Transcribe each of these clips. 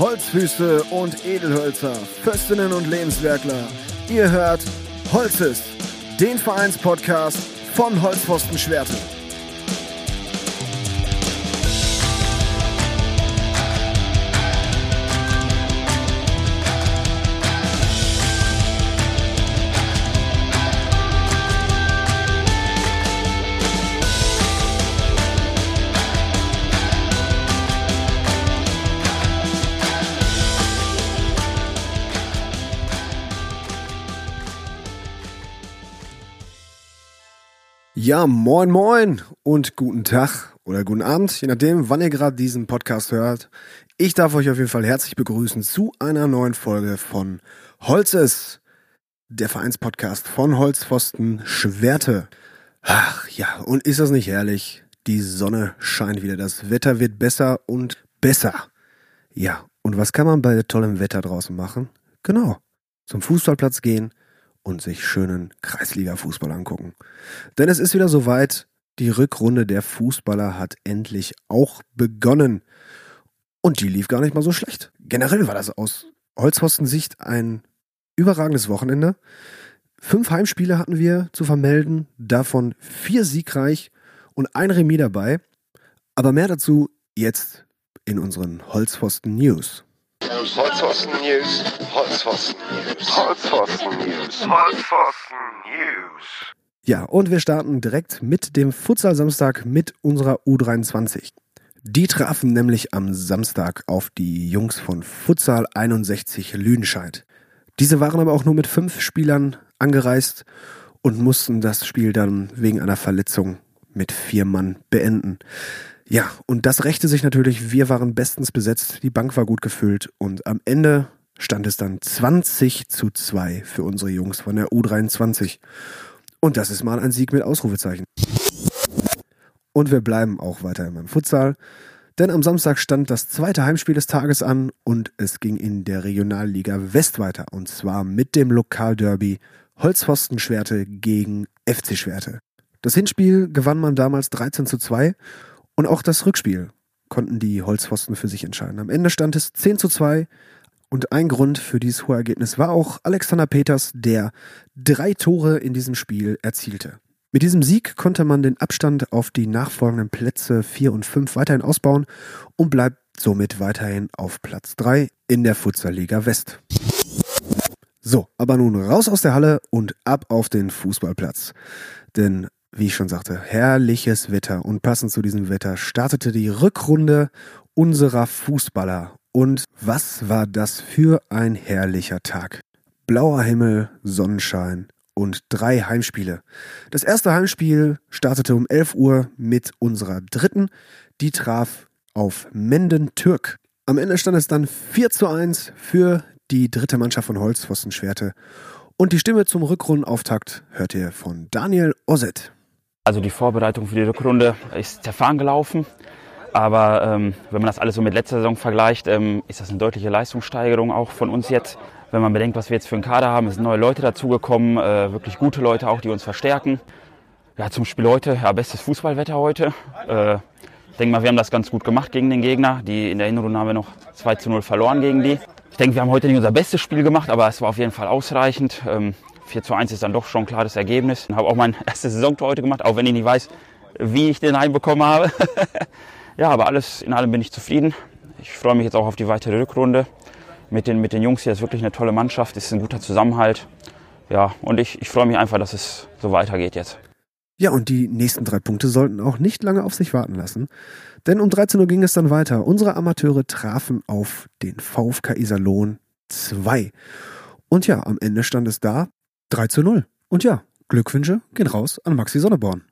Holzfüße und Edelhölzer, Fürstinnen und Lebenswerkler. Ihr hört Holzes, den Vereinspodcast von Holzpfosten Schwerte. Ja, moin moin und guten Tag oder guten Abend, je nachdem, wann ihr gerade diesen Podcast hört. Ich darf euch auf jeden Fall herzlich begrüßen zu einer neuen Folge von Holzes, der Vereinspodcast von Holzpfosten Schwerte. Ach ja, und ist das nicht herrlich? Die Sonne scheint wieder, das Wetter wird besser und besser. Ja, und was kann man bei tollem Wetter draußen machen? Genau, zum Fußballplatz gehen, und sich schönen Kreisliga-Fußball angucken. Denn es ist wieder soweit, die Rückrunde der Fußballer hat endlich auch begonnen. Und die lief gar nicht mal so schlecht. Generell war das aus Holzpfosten-Sicht ein überragendes Wochenende. Fünf Heimspiele hatten wir zu vermelden, davon vier siegreich und ein Remis dabei. Aber mehr dazu jetzt in unseren Holzpfosten News. Holzpfosten News. Holzpfosten News. Holzpfosten News. Holzpfosten News. Ja, und wir starten direkt mit dem Futsal Samstag mit unserer U23. Die trafen nämlich am Samstag auf die Jungs von Futsal 61 Lüdenscheid. Diese waren aber auch nur mit fünf Spielern angereist und mussten das Spiel dann wegen einer Verletzung mit vier Mann beenden. Ja, und das rächte sich natürlich. Wir waren bestens besetzt, die Bank war gut gefüllt und am Ende stand es dann 20 zu 2 für unsere Jungs von der U23. Und das ist mal ein Sieg mit Ausrufezeichen. Und wir bleiben auch weiter beim Futsal. Denn am Samstag stand das zweite Heimspiel des Tages an und es ging in der Regionalliga West weiter. Und zwar mit dem Lokalderby Holzpfosten Schwerte gegen FC Schwerte. Das Hinspiel gewann man damals 13 zu 2 und auch das Rückspiel konnten die Holzpfosten für sich entscheiden. Am Ende stand es 10 zu 2 und ein Grund für dieses hohe Ergebnis war auch Alexander Peters, der drei Tore in diesem Spiel erzielte. Mit diesem Sieg konnte man den Abstand auf die nachfolgenden Plätze 4 und 5 weiterhin ausbauen und bleibt somit weiterhin auf Platz 3 in der Futsalliga West. So, aber nun raus aus der Halle und ab auf den Fußballplatz. Denn wie ich schon sagte, herrliches Wetter. Und passend zu diesem Wetter startete die Rückrunde unserer Fußballer. Und was war das für ein herrlicher Tag? Blauer Himmel, Sonnenschein und drei Heimspiele. Das erste Heimspiel startete um 11 Uhr mit unserer dritten. Die traf auf Menden Türk. Am Ende stand es dann 4 zu 1 für die dritte Mannschaft von Holzpfosten Schwerte. Und die Stimme zum Rückrundenauftakt hört ihr von Daniel Osset. Also die Vorbereitung für die Rückrunde ist zerfahren gelaufen. Aber ähm, wenn man das alles so mit letzter Saison vergleicht, ähm, ist das eine deutliche Leistungssteigerung auch von uns jetzt. Wenn man bedenkt, was wir jetzt für einen Kader haben, es sind neue Leute dazugekommen, äh, wirklich gute Leute auch, die uns verstärken. Ja, zum Spiel heute, ja, bestes Fußballwetter heute. Äh, ich denke mal, wir haben das ganz gut gemacht gegen den Gegner. Die, in der Hinrunde haben wir noch 2 zu 0 verloren gegen die. Ich denke, wir haben heute nicht unser bestes Spiel gemacht, aber es war auf jeden Fall ausreichend. Ähm, 4 zu 1 ist dann doch schon ein klares Ergebnis. Ich habe auch mein erstes Saisontor heute gemacht, auch wenn ich nicht weiß, wie ich den heimbekommen habe. ja, aber alles in allem bin ich zufrieden. Ich freue mich jetzt auch auf die weitere Rückrunde mit den, mit den Jungs hier. Ist wirklich eine tolle Mannschaft, ist ein guter Zusammenhalt. Ja, und ich, ich freue mich einfach, dass es so weitergeht jetzt. Ja, und die nächsten drei Punkte sollten auch nicht lange auf sich warten lassen. Denn um 13 Uhr ging es dann weiter. Unsere Amateure trafen auf den VfK Iserlohn 2. Und ja, am Ende stand es da 3 zu 0. Und ja, Glückwünsche gehen raus an Maxi Sonneborn.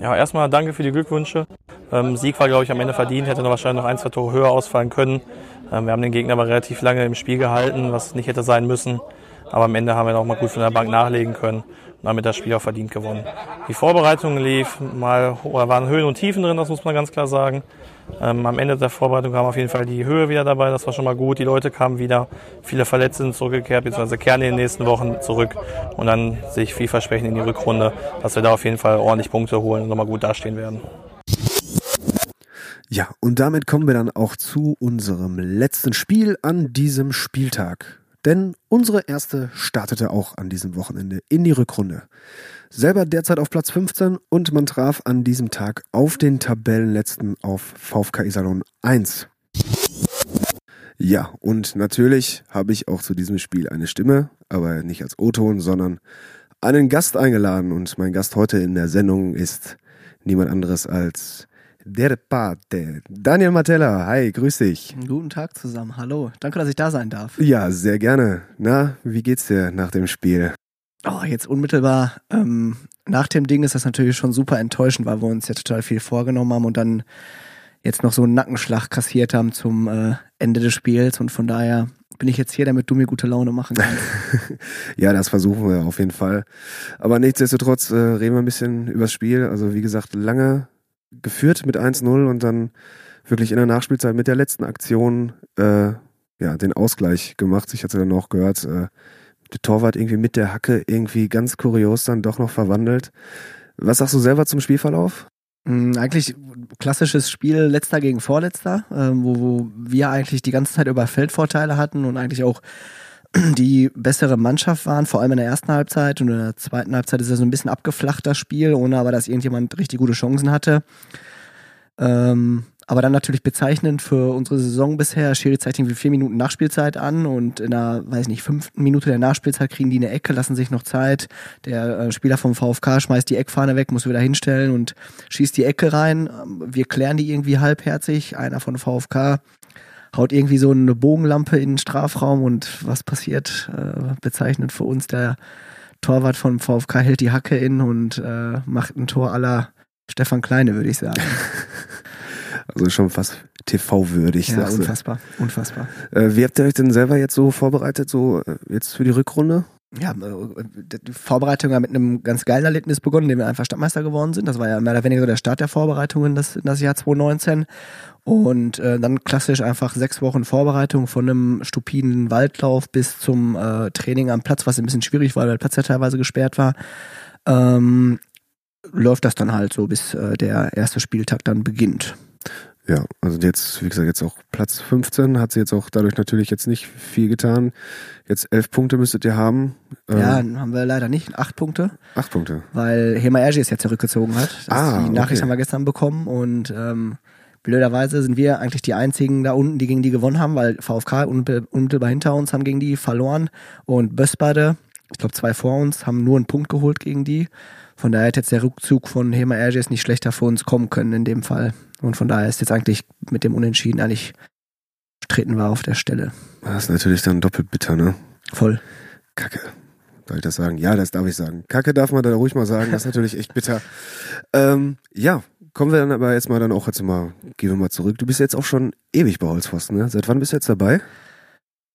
Ja, erstmal danke für die Glückwünsche. Ähm, Sieg war, glaube ich, am Ende verdient, hätte noch wahrscheinlich noch ein, zwei Tore höher ausfallen können. Ähm, wir haben den Gegner aber relativ lange im Spiel gehalten, was nicht hätte sein müssen. Aber am Ende haben wir noch mal gut von der Bank nachlegen können und damit das Spiel auch verdient gewonnen. Die Vorbereitung lief, mal waren Höhen und Tiefen drin, das muss man ganz klar sagen. Ähm, am Ende der Vorbereitung kam auf jeden Fall die Höhe wieder dabei, das war schon mal gut. Die Leute kamen wieder, viele Verletzte sind zurückgekehrt, beziehungsweise kehren in den nächsten Wochen zurück. Und dann sehe ich vielversprechend in die Rückrunde, dass wir da auf jeden Fall ordentlich Punkte holen und nochmal gut dastehen werden. Ja, und damit kommen wir dann auch zu unserem letzten Spiel an diesem Spieltag. Denn unsere erste startete auch an diesem Wochenende in die Rückrunde. Selber derzeit auf Platz 15 und man traf an diesem Tag auf den Tabellenletzten auf VfK Iserlohn 1. Ja, und natürlich habe ich auch zu diesem Spiel eine Stimme, aber nicht als O-Ton, sondern einen Gast eingeladen. Und mein Gast heute in der Sendung ist niemand anderes als der Pate. Daniel Matella, hi, grüß dich. Guten Tag zusammen, hallo. Danke, dass ich da sein darf. Ja, sehr gerne. Na, wie geht's dir nach dem Spiel? Oh, jetzt unmittelbar ähm, nach dem Ding ist das natürlich schon super enttäuschend, weil wir uns ja total viel vorgenommen haben und dann jetzt noch so einen Nackenschlag kassiert haben zum äh, Ende des Spiels und von daher bin ich jetzt hier, damit du mir gute Laune machen kannst. ja, das versuchen wir auf jeden Fall. Aber nichtsdestotrotz äh, reden wir ein bisschen übers Spiel. Also wie gesagt, lange geführt mit 1-0 und dann wirklich in der Nachspielzeit mit der letzten Aktion äh, ja, den Ausgleich gemacht. Ich hatte dann noch gehört, äh, der Torwart irgendwie mit der Hacke irgendwie ganz kurios dann doch noch verwandelt. Was sagst du selber zum Spielverlauf? Mm, eigentlich klassisches Spiel letzter gegen vorletzter, äh, wo, wir eigentlich die ganze Zeit über Feldvorteile hatten und eigentlich auch die bessere Mannschaft waren, vor allem in der ersten Halbzeit und in der zweiten Halbzeit ist es so ein bisschen abgeflacht, das Spiel, ohne aber, dass irgendjemand richtig gute Chancen hatte. Ähm, aber dann natürlich bezeichnend für unsere Saison bisher. Schiri zeigt irgendwie vier Minuten Nachspielzeit an und in der, weiß nicht, fünften Minute der Nachspielzeit kriegen die eine Ecke, lassen sich noch Zeit. Der äh, Spieler vom VfK schmeißt die Eckfahne weg, muss wieder hinstellen und schießt die Ecke rein. Wir klären die irgendwie halbherzig. Einer von VfK haut irgendwie so eine Bogenlampe in den Strafraum und was passiert? Äh, bezeichnend für uns der Torwart vom VfK hält die Hacke in und äh, macht ein Tor aller Stefan Kleine, würde ich sagen. Also schon fast TV-würdig. Ja, unfassbar, unfassbar. Äh, wie habt ihr euch denn selber jetzt so vorbereitet, so äh, jetzt für die Rückrunde? Ja, äh, die Vorbereitung hat mit einem ganz geilen Erlebnis begonnen, indem wir einfach Stadtmeister geworden sind. Das war ja mehr oder weniger so der Start der Vorbereitungen in das, das Jahr 2019. Und äh, dann klassisch einfach sechs Wochen Vorbereitung von einem stupiden Waldlauf bis zum äh, Training am Platz, was ein bisschen schwierig war, weil der Platz ja teilweise gesperrt war. Ähm, läuft das dann halt so, bis äh, der erste Spieltag dann beginnt. Ja, also jetzt, wie gesagt, jetzt auch Platz 15, hat sie jetzt auch dadurch natürlich jetzt nicht viel getan. Jetzt elf Punkte müsstet ihr haben. Ja, ähm, haben wir leider nicht. Acht Punkte. Acht Punkte. Weil Hema Ergi es ja zurückgezogen hat. Das ah, die Nachricht okay. haben wir gestern bekommen und ähm, blöderweise sind wir eigentlich die einzigen da unten, die gegen die gewonnen haben, weil VfK unmittelbar hinter uns haben gegen die verloren und Bösbade, ich glaube zwei vor uns, haben nur einen Punkt geholt gegen die. Von daher hätte jetzt der Rückzug von Hema Erges nicht schlechter für uns kommen können in dem Fall. Und von daher ist jetzt eigentlich mit dem Unentschieden eigentlich treten wir auf der Stelle. Das ist natürlich dann doppelt bitter, ne? Voll. Kacke. Soll ich das sagen? Ja, das darf ich sagen. Kacke darf man da ruhig mal sagen. Das ist natürlich echt bitter. Ähm, ja, kommen wir dann aber jetzt mal dann auch jetzt mal, gehen wir mal zurück. Du bist jetzt auch schon ewig bei Holzpfosten, ne? Seit wann bist du jetzt dabei?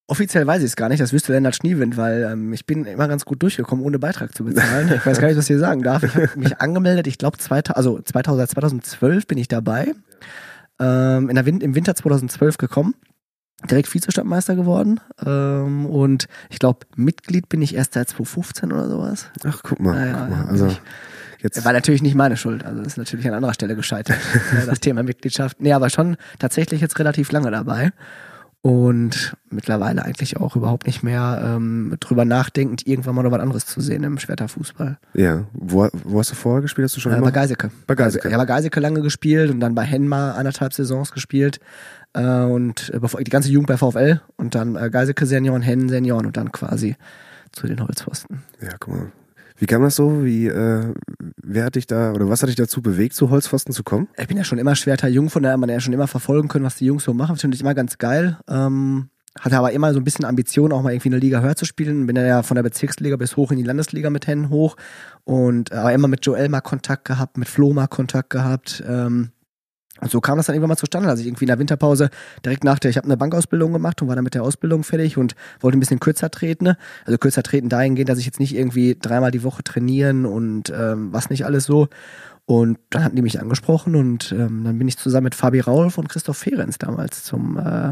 Offiziell weiß ich es gar nicht, das wüsste Lennart Schniewind, weil ähm, ich bin immer ganz gut durchgekommen, ohne Beitrag zu bezahlen. Ich weiß gar nicht, was ich hier sagen darf. Ich habe mich angemeldet, ich glaube, also 2000, 2012 bin ich dabei. Ähm, in der Win Im Winter 2012 gekommen, direkt Vizestadtmeister geworden. Ähm, und ich glaube, Mitglied bin ich erst seit 2015 oder sowas. Ach, guck mal. Naja, guck mal. Also, Jetzt. War natürlich nicht meine Schuld, also das ist natürlich an anderer Stelle gescheitert, das Thema Mitgliedschaft. Nee, aber schon tatsächlich jetzt relativ lange dabei und mittlerweile eigentlich auch überhaupt nicht mehr ähm, drüber nachdenkend, irgendwann mal noch was anderes zu sehen im Schwerterfußball. Ja, wo, wo hast du vorher gespielt? Hast du schon äh, Bei Geiseke. Bei Geiseke. Ich habe bei Geiseke lange gespielt und dann bei Henmar anderthalb Saisons gespielt äh, und äh, bevor, die ganze Jugend bei VfL und dann äh, Geiseke Senioren, Hennen Senioren und dann quasi zu den Holzpfosten. Ja, guck mal, wie kam das so? Wie, äh, wer hat dich da oder was hat dich dazu bewegt, zu Holzpfosten zu kommen? Ich bin ja schon immer schwerter Jung, von daher man ja schon immer verfolgen können, was die Jungs so machen. Finde ich immer ganz geil. Ähm, hatte aber immer so ein bisschen Ambition, auch mal irgendwie eine Liga höher zu spielen. Bin ja von der Bezirksliga bis hoch in die Landesliga mit Hennen hoch. Und aber immer mit Joel mal Kontakt gehabt, mit Flo mal Kontakt gehabt. Ähm, und so kam das dann irgendwann mal zustande, dass ich irgendwie in der Winterpause direkt nach der, ich habe eine Bankausbildung gemacht und war dann mit der Ausbildung fertig und wollte ein bisschen kürzer treten. Ne? Also kürzer treten dahingehend, dass ich jetzt nicht irgendwie dreimal die Woche trainieren und ähm, was nicht alles so. Und dann hatten die mich angesprochen und ähm, dann bin ich zusammen mit Fabi Raulf und Christoph Ferenz damals zum äh,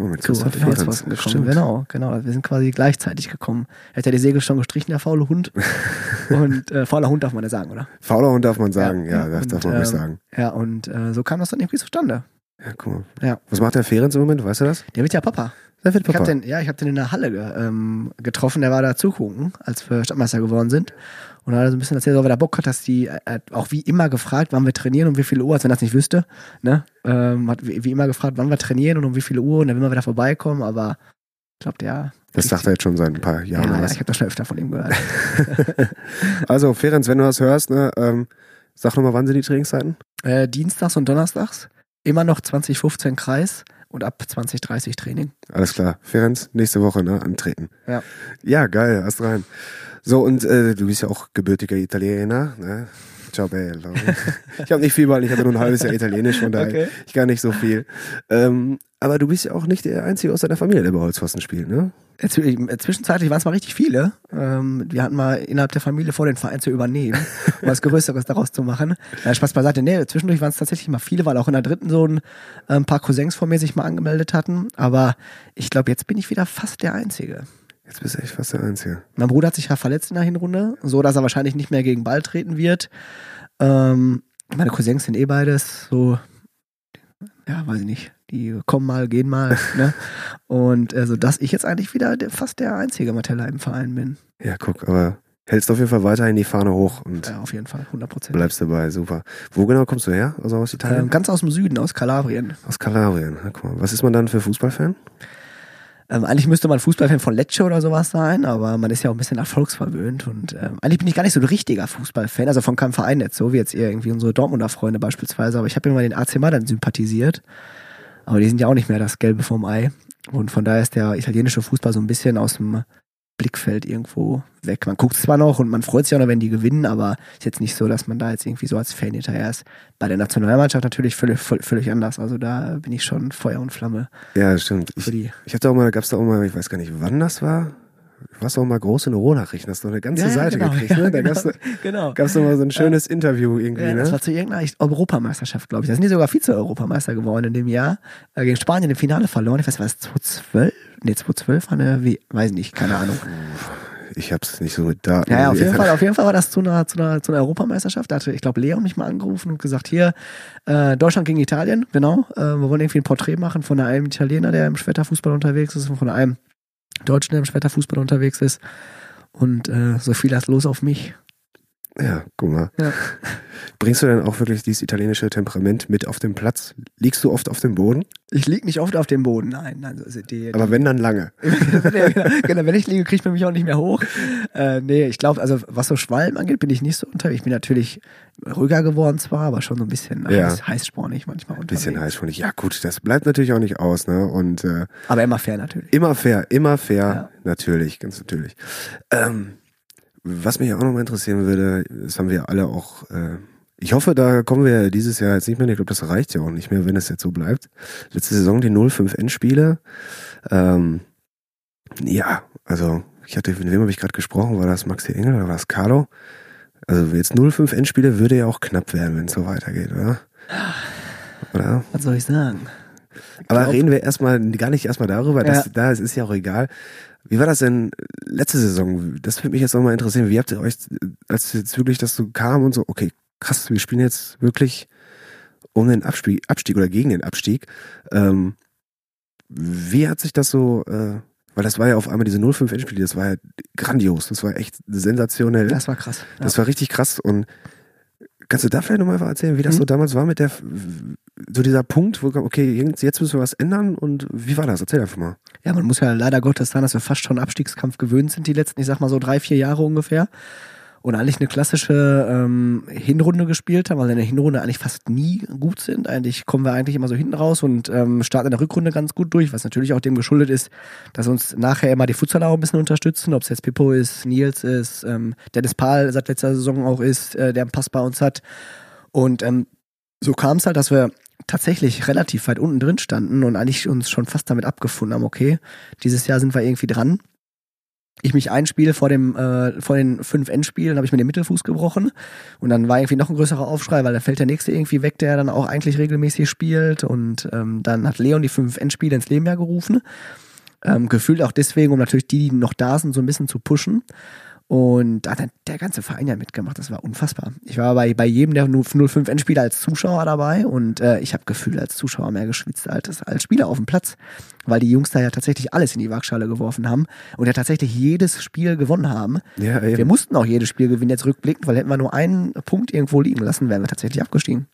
mit Christoph Ferenz gekommen. Stimmt. Genau, genau. Wir sind quasi gleichzeitig gekommen. Er hat ja die Segel schon gestrichen, der faule Hund. und äh, fauler Hund darf man ja sagen, oder? Fauler Hund darf man sagen, ja, ja das und, darf man ähm, nicht sagen. Ja, und äh, so kam das dann irgendwie zustande. Ja, mal. Ja. Was macht der Ferenc im Moment? Weißt du das? Der wird ja Papa. Der wird Ich hab Papa. den, ja, ich habe den in der Halle ähm, getroffen, der war da zugucken, als wir Stadtmeister geworden sind. Und da hat er so ein bisschen erzählt, ob er Bock hat, dass die, er hat auch wie immer gefragt, wann wir trainieren und wie viel Uhr, als wenn er das nicht wüsste. Ne? Ähm, hat wie, wie immer gefragt, wann wir trainieren und um wie viel Uhr und er will mal wieder vorbeikommen, aber ich glaube, der. Das sagt er jetzt schon seit ein paar ja, Jahren. ja, ich habe das schon öfter von ihm gehört. also, Ferenc, wenn du das hörst, ne, ähm, sag nochmal, wann sind die Trainingszeiten? äh, Dienstags und Donnerstags, immer noch 2015 Kreis und ab 2030 Training. Alles klar. Ferenc, nächste Woche, ne, antreten. Ja. Ja, geil, hast rein. So, und äh, du bist ja auch gebürtiger Italiener, ne? Ciao bello. ich habe nicht viel, weil ich habe nur ein halbes Jahr Italienisch, von daher Okay. ich gar nicht so viel. Ähm, aber du bist ja auch nicht der Einzige aus deiner Familie, der bei Holzpfosten spielt, ne? Zw- Zwischenzeitlich waren es mal richtig viele. Ähm, wir hatten mal innerhalb der Familie vor, den Verein zu übernehmen, um was Größeres daraus zu machen. Spaß beiseite. Nee, zwischendurch waren es tatsächlich mal viele, weil auch in der dritten so ein, äh, ein paar Cousins von mir sich mal angemeldet hatten. Aber ich glaube, jetzt bin ich wieder fast der Einzige. Jetzt bist du echt fast der Einzige. Mein Bruder hat sich ja verletzt in der Hinrunde, so dass er wahrscheinlich nicht mehr gegen Ball treten wird. Ähm, meine Cousins sind eh beides so, ja, weiß ich nicht. Die kommen mal, gehen mal, ne? Und also, dass ich jetzt eigentlich wieder der, fast der einzige Matella im Verein bin. Ja, guck, aber hältst auf jeden Fall weiterhin die Fahne hoch und Ja, auf jeden Fall, 100 Prozent. bleibst dabei, super. Wo genau kommst du her? Also aus Italien? Ähm, ganz aus dem Süden, aus Kalabrien. aus Kalabrien. Ja, guck mal. Was ist man dann für Fußballfan? Ähm, eigentlich müsste man Fußballfan von Lecce oder sowas sein, aber man ist ja auch ein bisschen erfolgsverwöhnt und ähm, eigentlich bin ich gar nicht so ein richtiger Fußballfan, also von keinem Verein jetzt so, wie jetzt irgendwie unsere Dortmunder Freunde beispielsweise, aber ich habe immer den AC Mailand sympathisiert, aber die sind ja auch nicht mehr das Gelbe vom Ei und von daher ist der italienische Fußball so ein bisschen aus dem Blickfeld irgendwo weg. Man guckt zwar noch und man freut sich auch noch, wenn die gewinnen, aber ist jetzt nicht so, dass man da jetzt irgendwie so als Fan hinterher ist. Bei der Nationalmannschaft natürlich völlig, völlig, anders, also da bin ich schon Feuer und Flamme Ja, stimmt. Ich, ich hatte auch mal, gab's da auch mal, ich weiß gar nicht, wann das war. Du warst auch mal groß in Rohnachrichten, hast du eine ganze Ja, ja, Seite genau, gekriegt, ja, ne? Da genau, gab's, genau. gab's noch mal so ein schönes Interview irgendwie, Ja, das ne? war zu irgendeiner Europameisterschaft, glaube ich. Da sind die sogar Vize-Europameister geworden in dem Jahr. Äh, gegen Spanien im Finale verloren. Ich weiß, war es 2012? Nee, 2012 war eine, wie, weiß nicht, keine Ahnung. Ich hab's nicht so mit Daten. Ja, ja, auf jeden Fall, auf jeden Fall war das zu einer, zu einer, zu einer Europameisterschaft. Da hatte, ich glaube, Leon mich mal angerufen und gesagt, hier, äh, Deutschland gegen Italien, genau. Äh, wir wollen irgendwie ein Porträt machen von einem Italiener, der im Schwerterfußball unterwegs ist und von einem Deutschen, der im Schwerterfußball unterwegs ist. Und äh, so fiel das los auf mich. Ja, guck mal. Ja. Bringst du denn auch wirklich dieses italienische Temperament mit auf den Platz? Liegst du oft auf dem Boden? Ich lieg nicht oft auf dem Boden, nein. nein also die, Aber wenn, dann lange. genau, genau, wenn ich liege, kriegt man mich auch nicht mehr hoch. Äh, nee, ich glaube, also was so Schwalm angeht, bin ich nicht so unterwegs. Ich bin natürlich ruhiger geworden zwar, aber schon so ein bisschen Ja. heiß, heißspornig manchmal Ein unterwegs. bisschen heiß schon. Ja, gut, das bleibt natürlich auch nicht aus, ne? Und äh, Aber immer fair natürlich. Immer fair, immer fair, Ja. natürlich, ganz natürlich. Ähm, was mich auch nochmal interessieren würde, das haben wir alle auch, äh, ich hoffe, da kommen wir dieses Jahr jetzt nicht mehr, ich glaube, das reicht ja auch nicht mehr, wenn es jetzt so bleibt. Letzte Saison die 05 Endspiele. Ähm, ja, also ich hatte, mit wem habe ich gerade gesprochen? War das Maxi Engel oder war das Carlo? Also jetzt 05 Endspiele würde ja auch knapp werden, wenn es so weitergeht, oder? Oder? Was soll ich sagen? Aber glaub- reden wir erstmal gar nicht erstmal darüber, das, Ja. da es ist ja auch egal. Wie war das denn letzte Saison? Das würde mich jetzt nochmal interessieren. Wie habt ihr euch, als jetzt wirklich das so kam und so, okay, krass, wir spielen jetzt wirklich um den Abstieg, Abstieg oder gegen den Abstieg. Ähm, wie hat sich das so, äh, weil das war ja auf einmal diese 05 Endspiele, das war ja grandios, das war echt sensationell. Das war krass. Ja. Das war richtig krass und kannst du da vielleicht nochmal erzählen, wie das Mhm. so damals war mit der, so dieser Punkt, wo, okay, jetzt müssen wir was ändern und wie war das? Erzähl einfach mal. ja, man muss ja leider Gottes sagen, dass wir fast schon Abstiegskampf gewöhnt sind, die letzten, ich sag mal so drei, vier Jahre ungefähr. Und eigentlich eine klassische ähm, Hinrunde gespielt haben, weil wir in der Hinrunde eigentlich fast nie gut sind. Eigentlich kommen wir eigentlich immer so hinten raus und ähm, starten in der Rückrunde ganz gut durch, was natürlich auch dem geschuldet ist, dass uns nachher immer die Futsaler auch ein bisschen unterstützen, ob es jetzt Pippo ist, Nils ist, ähm, Dennis Pahl seit letzter Saison auch ist, äh, der einen Pass bei uns hat. Und ähm, so kam es halt, dass wir tatsächlich relativ weit unten drin standen und eigentlich uns schon fast damit abgefunden haben, okay, dieses Jahr sind wir irgendwie dran. Ich mich einspiele vor dem äh, vor den fünf Endspielen, habe ich mir den Mittelfuß gebrochen und dann war irgendwie noch ein größerer Aufschrei, weil dann fällt der nächste irgendwie weg, der dann auch eigentlich regelmäßig spielt und ähm, dann hat Leon die fünf Endspiele ins Leben ja gerufen. Ähm, gefühlt auch deswegen, um natürlich die, die noch da sind, so ein bisschen zu pushen. Und da hat dann der ganze Verein ja mitgemacht. Das war unfassbar. Ich war bei, bei jedem der 05 Endspieler als Zuschauer dabei und äh, ich habe gefühlt als Zuschauer mehr geschwitzt als, als Spieler auf dem Platz, weil die Jungs da ja tatsächlich alles in die Waagschale geworfen haben und ja tatsächlich jedes Spiel gewonnen haben. Ja, Wir mussten auch jedes Spiel gewinnen, jetzt rückblickend, weil hätten wir nur einen Punkt irgendwo liegen lassen, wären wir tatsächlich abgestiegen.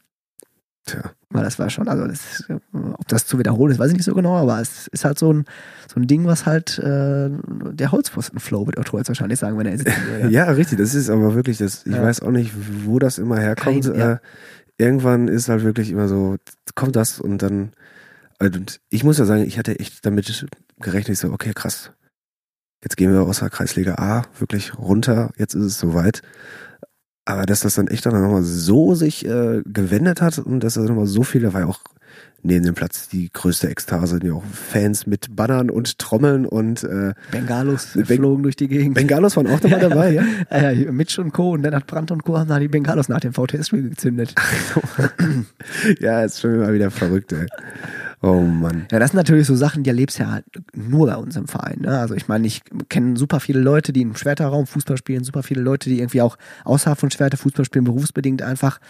Tja. Weil das war schon, also das, ob das zu wiederholen ist, weiß ich nicht so genau, aber es ist halt so ein, so ein Ding, was halt äh, der Holzpfosten-Flow, wird Otto jetzt wahrscheinlich sagen, wenn er würde. Ja, richtig. Das ist aber wirklich das. Ich Ja. weiß auch nicht, wo das immer herkommt. Kein- ja. äh, irgendwann ist halt wirklich immer so, kommt das und dann. Und ich muss ja sagen, ich hatte echt damit gerechnet, ich so, okay, krass. Jetzt gehen wir aus der Kreisliga A wirklich runter. Jetzt ist es soweit. Aber dass das dann echt dann nochmal so sich äh, gewendet hat und dass das nochmal so viele, war ja auch neben dem Platz die größte Ekstase, die auch Fans mit Bannern und Trommeln und äh, Bengalos Ben- flogen durch die Gegend. Bengalos waren auch dabei, dabei ja? Ja, ja, Mitch und Co. und Lennart Brandt und Co. haben da die Bengalos nach dem VTS-Spiel gezündet. ja, ist schon immer wieder verrückt, ey. Oh Mann. Ja, das sind natürlich so Sachen, die erlebst du ja halt nur bei uns im Verein. Ne? Also ich meine, ich kenne super viele Leute, die im Schwerterraum Fußball spielen, super viele Leute, die irgendwie auch außerhalb von Schwerter Fußball spielen, berufsbedingt einfach.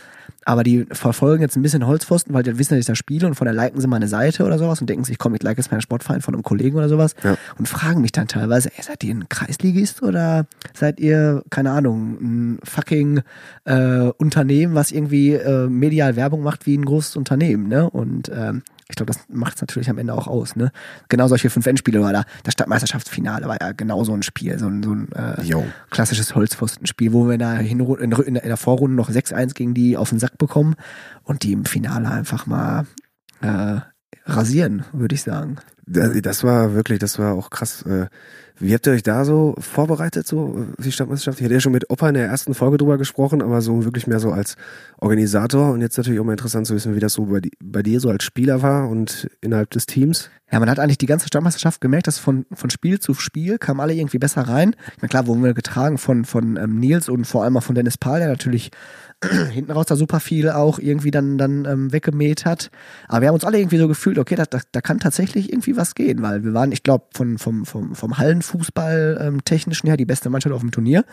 Aber die verfolgen jetzt ein bisschen Holzpfosten, weil die wissen, dass ich da spiele und von der liken sie meine Seite oder sowas und denken sich, komm, ich like jetzt meinen Sportverein von einem Kollegen oder sowas Ja. und fragen mich dann teilweise, ey, seid ihr ein Kreisligist oder seid ihr, keine Ahnung, ein fucking äh, Unternehmen, was irgendwie äh, medial Werbung macht wie ein großes Unternehmen, ne? Und ähm, ich glaube, das macht es natürlich am Ende auch aus, ne? Genau solche fünf Endspiele war da. Das Stadtmeisterschaftsfinale war ja genau so ein Spiel, so ein, so ein äh, klassisches Holzpfostenspiel, wo wir in der, Hinru- in, der- in der Vorrunde noch 6-1 gegen die auf den Sack bekommen und die im Finale einfach mal äh, rasieren, würde ich sagen. Das, war wirklich, das war auch krass. Äh, Wie habt ihr euch da so vorbereitet, so die Stadtmeisterschaft? Ich hatte ja schon mit Opa in der ersten Folge drüber gesprochen, aber so wirklich mehr so als Organisator und jetzt natürlich auch mal interessant zu wissen, wie das so bei, di- bei dir so als Spieler war und innerhalb des Teams. Ja, man hat eigentlich die ganze Stadtmeisterschaft gemerkt, dass von, von Spiel zu Spiel kamen alle irgendwie besser rein. Na klar, wurden wir getragen von, von ähm, Nils und vor allem auch von Dennis Pahl, der natürlich hinten raus da super viel auch irgendwie dann, dann ähm, weggemäht hat. Aber wir haben uns alle irgendwie so gefühlt, okay, da, da, da kann tatsächlich irgendwie was gehen, weil wir waren, ich glaube, von, vom, vom, vom Hallenfußball ähm, technischen her die beste Mannschaft auf dem Turnier.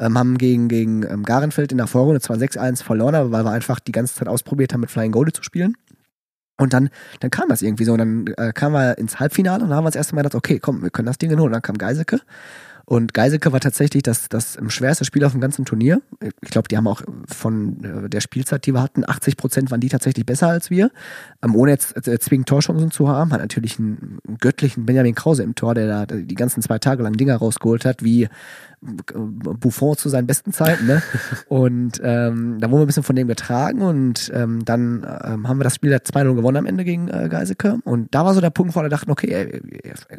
Ähm, haben gegen, gegen ähm, Garenfeld in der Vorrunde zwar 6-1 verloren, aber weil wir einfach die ganze Zeit ausprobiert haben, mit Flying Goalie zu spielen. Und dann, dann kam das irgendwie so. Und dann äh, kamen wir ins Halbfinale und dann haben wir das erste Mal gedacht, okay, komm, wir können das Ding holen. Und dann kam Geiseke. Und Geiseke war tatsächlich das, das schwerste Spiel auf dem ganzen Turnier. Ich glaube, die haben auch von äh, der Spielzeit, die wir hatten, 80 Prozent waren die tatsächlich besser als wir. Ähm, ohne jetzt äh, zwingend Torchancen zu haben. Hat natürlich einen göttlichen Benjamin Krause im Tor, der da die ganzen zwei Tage lang Dinger rausgeholt hat, wie Buffon zu seinen besten Zeiten. Ne? und ähm, da wurden wir ein bisschen von dem getragen und ähm, dann ähm, haben wir das Spiel der 2-0 gewonnen am Ende gegen äh, Geiseke. Und da war so der Punkt, wo wir dachten, okay, äh,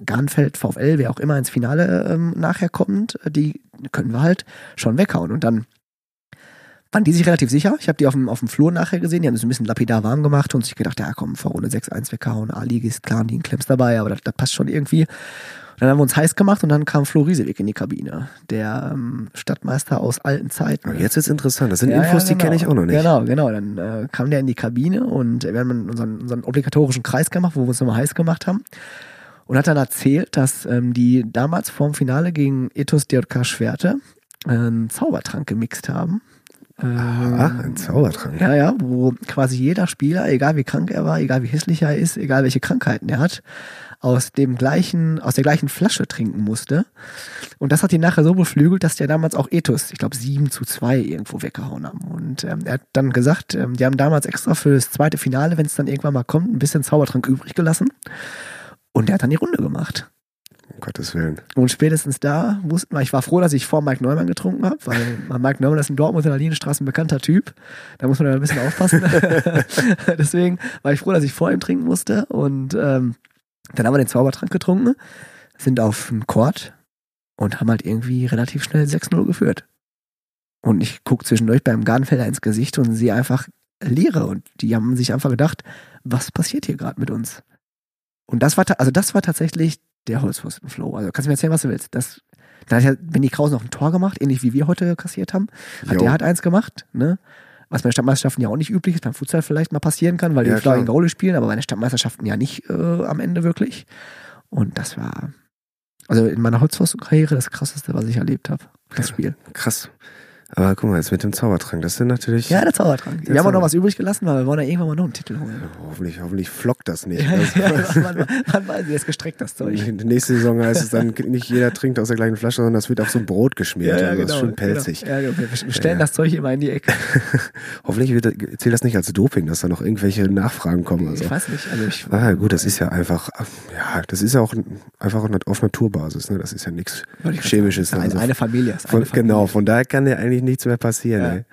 Garnfeld, VfL, wer auch immer ins Finale ähm, nachher kommt, äh, die können wir halt schon weghauen. Und dann waren die sich relativ sicher. Ich habe die auf dem, auf dem Flur nachher gesehen, die haben es ein bisschen lapidar warm gemacht und sich gedacht, ja komm, vor Runde 6-1 weghauen, A-Liga ist klar, die Klemms dabei, aber das, das passt schon irgendwie. Dann haben wir uns heiß gemacht und dann kam Flo Riesewig in die Kabine, der ähm, Stadtmeister aus alten Zeiten. Jetzt ist interessant. Das sind Ja, Infos, ja, die genau. kenne ich auch noch nicht. Genau, genau. Dann äh, kam der in die Kabine und wir haben unseren, unseren obligatorischen Kreis gemacht, wo wir uns nochmal heiß gemacht haben. Und hat dann erzählt, dass ähm, die damals vorm Finale gegen Ethos DJK Schwerte äh, einen Zaubertrank gemixt haben. Ah, ein Zaubertrank. Ja, ja, wo quasi jeder Spieler, egal wie krank er war, egal wie hässlich er ist, egal welche Krankheiten er hat, aus dem gleichen, aus der gleichen Flasche trinken musste. Und das hat ihn nachher so beflügelt, dass der damals auch Ethos, ich glaube, 7 zu 2 irgendwo weggehauen haben. Und ähm, er hat dann gesagt, ähm, die haben damals extra für das zweite Finale, wenn es dann irgendwann mal kommt, ein bisschen Zaubertrank übrig gelassen. Und der hat dann die Runde gemacht. Um Gottes Willen. Und spätestens da wussten wir, ich war froh, dass ich vor Mike Neumann getrunken habe, weil Mike Neumann ist in Dortmund in der Linienstraße ein bekannter Typ. Da muss man ein bisschen aufpassen. Deswegen war ich froh, dass ich vor ihm trinken musste. Und ähm, dann haben wir den Zaubertrank getrunken, sind auf den Court und haben halt irgendwie relativ schnell 6-0 geführt. Und ich gucke zwischendurch beim Garnfelder ins Gesicht und sehe einfach Leere. Und die haben sich einfach gedacht, was passiert hier gerade mit uns? Und das war, also das war tatsächlich der Holzpfostenflow. Also kannst du mir erzählen, was du willst. Das, dann hat ja Benny Krause noch ein Tor gemacht, ähnlich wie wir heute kassiert haben. Hat, Jo. der hat eins gemacht, ne? Was bei den Stadtmeisterschaften ja auch nicht üblich ist, beim Futsal vielleicht mal passieren kann, weil die Ja, Flying. Goalie spielen, aber bei den Stadtmeisterschaften ja nicht äh, am Ende wirklich. Und das war Also in meiner Holzpfosten-Karriere das krasseste, was ich erlebt habe. Das Spiel. Krass. Aber guck mal, jetzt mit dem Zaubertrank, das sind natürlich. Ja, der Zaubertrank. Wir Der haben auch noch was übrig gelassen, weil wir wollen ja irgendwann mal noch einen Titel holen. Hoffentlich, hoffentlich flockt das nicht. Ja, Das- ja, man, man, man weiß, wie es gestreckt, das Zeug. Die nächste Saison heißt es dann, nicht jeder trinkt aus der gleichen Flasche, sondern das wird auf so ein Brot geschmiert. also das ist schön pelzig. Genau. Ja, genau. Wir stellen Ja. das Zeug immer in die Ecke. Hoffentlich wird, zählt das nicht als Doping, dass da noch irgendwelche Nachfragen kommen. Also. Ich weiß nicht. Also ich, Ah, gut, das ist ja einfach, ja, das ist ja auch einfach auf Naturbasis, ne? Das ist ja nichts ich Chemisches. sagen, also eine, eine Familie. Ist von, eine Familie. genau, von daher kann ja eigentlich nichts mehr passieren, Ja. ey.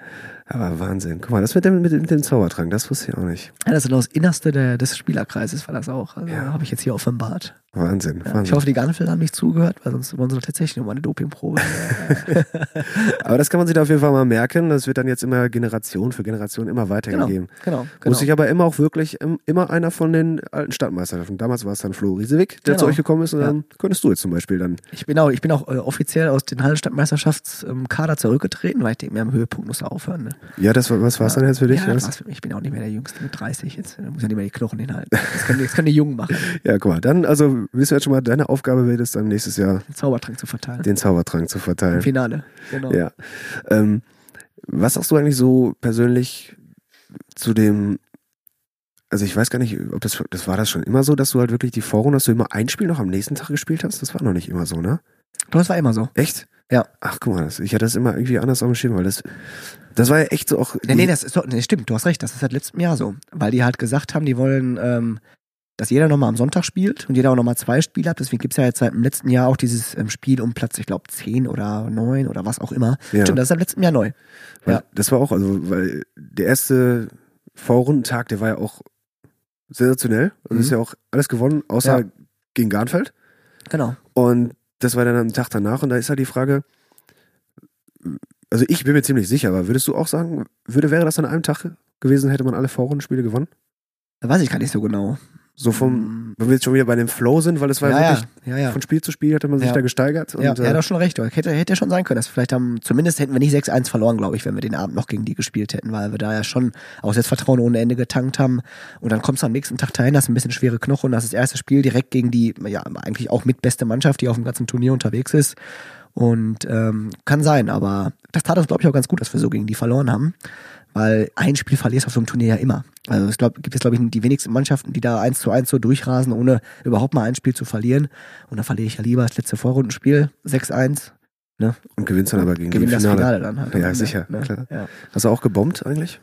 Aber Wahnsinn. Guck mal, das mit dem, mit, dem- mit dem Zaubertrank, das wusste ich auch nicht. Ja, das ist das Innerste der, des Spielerkreises war das auch. Also Ja. habe ich jetzt hier offenbart. Wahnsinn, Ja, Wahnsinn. ich hoffe, die Garnfelder haben nicht zugehört, weil sonst wollen sie doch tatsächlich nochmal eine Dopingprobe. Aber das kann man sich da auf jeden Fall mal merken. Das wird dann jetzt immer Generation für Generation immer genau, weitergegeben. genau, genau. Muss sich aber immer auch wirklich ähm, immer einer von den alten Stadtmeisterschaften. Damals war es dann Flo Riesewig, der Genau. zu euch gekommen ist und Ja. dann könntest du jetzt zum Beispiel dann. Ich bin auch, ich bin auch äh, offiziell aus den Hallenstadtmeisterschaftskader zurückgetreten, weil ich denke, mir am Höhepunkt muss er aufhören. Ne? Ja, das was war es dann jetzt für dich? Ja, das war's für mich. Ich bin auch nicht mehr der Jüngste mit 30. Jetzt äh, muss ja nicht mehr die Knochen hinhalten. Das können, das können die Jungen machen, ja, guck mal, dann, also wissen wir jetzt schon mal, deine Aufgabe wird es dann nächstes Jahr, den Zaubertrank zu verteilen. den Zaubertrank zu Im verteilen. Finale. Genau. Ja. Ähm, was sagst du eigentlich so persönlich zu dem, also ich weiß gar nicht, ob das, das war das schon immer so, dass du halt wirklich die Vorrunde, dass du immer ein Spiel noch am nächsten Tag gespielt hast? Das war noch nicht immer so, ne? Doch, das war immer so. Echt? Ja. Ach, guck mal, das, ich hatte das immer irgendwie anders auf dem Schirm, weil das, das war ja echt so auch. Nee, nee, das ist doch, nee, stimmt, du hast recht, das ist seit letztem Jahr so. Weil die halt gesagt haben, die wollen, ähm, dass jeder nochmal am Sonntag spielt und jeder auch nochmal zwei Spiele hat. Deswegen gibt's ja jetzt seit dem letzten Jahr auch dieses ähm, Spiel um Platz, ich glaube, 10 oder 9 oder was auch immer. Ja. Stimmt, das ist seit letztem Jahr neu. Weil Ja. Das war auch, also, weil der erste Vorrundentag, der war ja auch sensationell. Und Mhm. ist ja auch alles gewonnen, außer Ja. gegen Garnfeld. Genau. Und das war dann am Tag danach. Und da ist halt die Frage, also ich bin mir ziemlich sicher, aber würdest du auch sagen, würde, wäre das an einem Tag gewesen, hätte man alle Vorrundenspiele gewonnen? Da weiß ich gar nicht so genau. So vom, wenn wir jetzt schon wieder bei dem Flow sind, weil es war ja, ja wirklich, ja, ja. von Spiel zu Spiel hatte man sich da gesteigert. Und, ja, äh, ja, da schon recht. Hätte, hätte ja schon sein können. Dass vielleicht haben, zumindest hätten wir nicht 6-1 verloren, glaube ich, wenn wir den Abend noch gegen die gespielt hätten, weil wir da ja schon auch Selbstvertrauen ohne Ende getankt haben. Und dann kommst du am nächsten Tag dahin, hast ein bisschen schwere Knochen, das ist das erste Spiel direkt gegen die, ja, eigentlich auch mit beste Mannschaft, die auf dem ganzen Turnier unterwegs ist. Und ähm, kann sein, aber das tat uns, glaube ich, auch ganz gut, dass wir so gegen die verloren haben. Weil ein Spiel verlierst du auf so einem Turnier ja immer. Also es glaub, gibt jetzt, glaube ich, die wenigsten Mannschaften, die da eins zu eins so durchrasen, ohne überhaupt mal ein Spiel zu verlieren. Und dann verliere ich ja lieber das letzte Vorrundenspiel, 6-1. und gewinnst dann aber gegen Gewinne die das Finale. Finale dann halt. Ja, Ne? sicher, Ne? klar. Ja. Hast du auch gebombt eigentlich?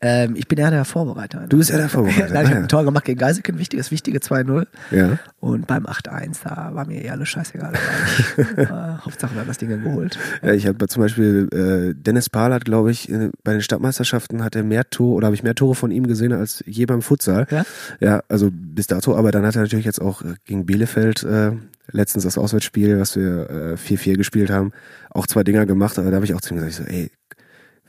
Ähm, ich bin eher der Vorbereiter. Du bist eher der Vorbereiter, Nein, ich ah, habe ein Tor gemacht gegen Geiseke, ein wichtiges, wichtige 2-0. Ja. Und beim 8-1, da war mir eher alles scheißegal. äh, Hauptsache, wir haben das Ding geholt. Ja, ich habe zum Beispiel äh, Dennis Pahl hat, glaube ich, in, bei den Stadtmeisterschaften hat er mehr Tore oder habe ich mehr Tore von ihm gesehen als je beim Futsal. Ja? Ja, also bis dato, aber dann hat er natürlich jetzt auch äh, gegen Bielefeld äh, letztens das Auswärtsspiel, was wir äh, 4-4 gespielt haben, auch zwei Dinger gemacht, aber da habe ich auch zu ihm gesagt, ich so, ey,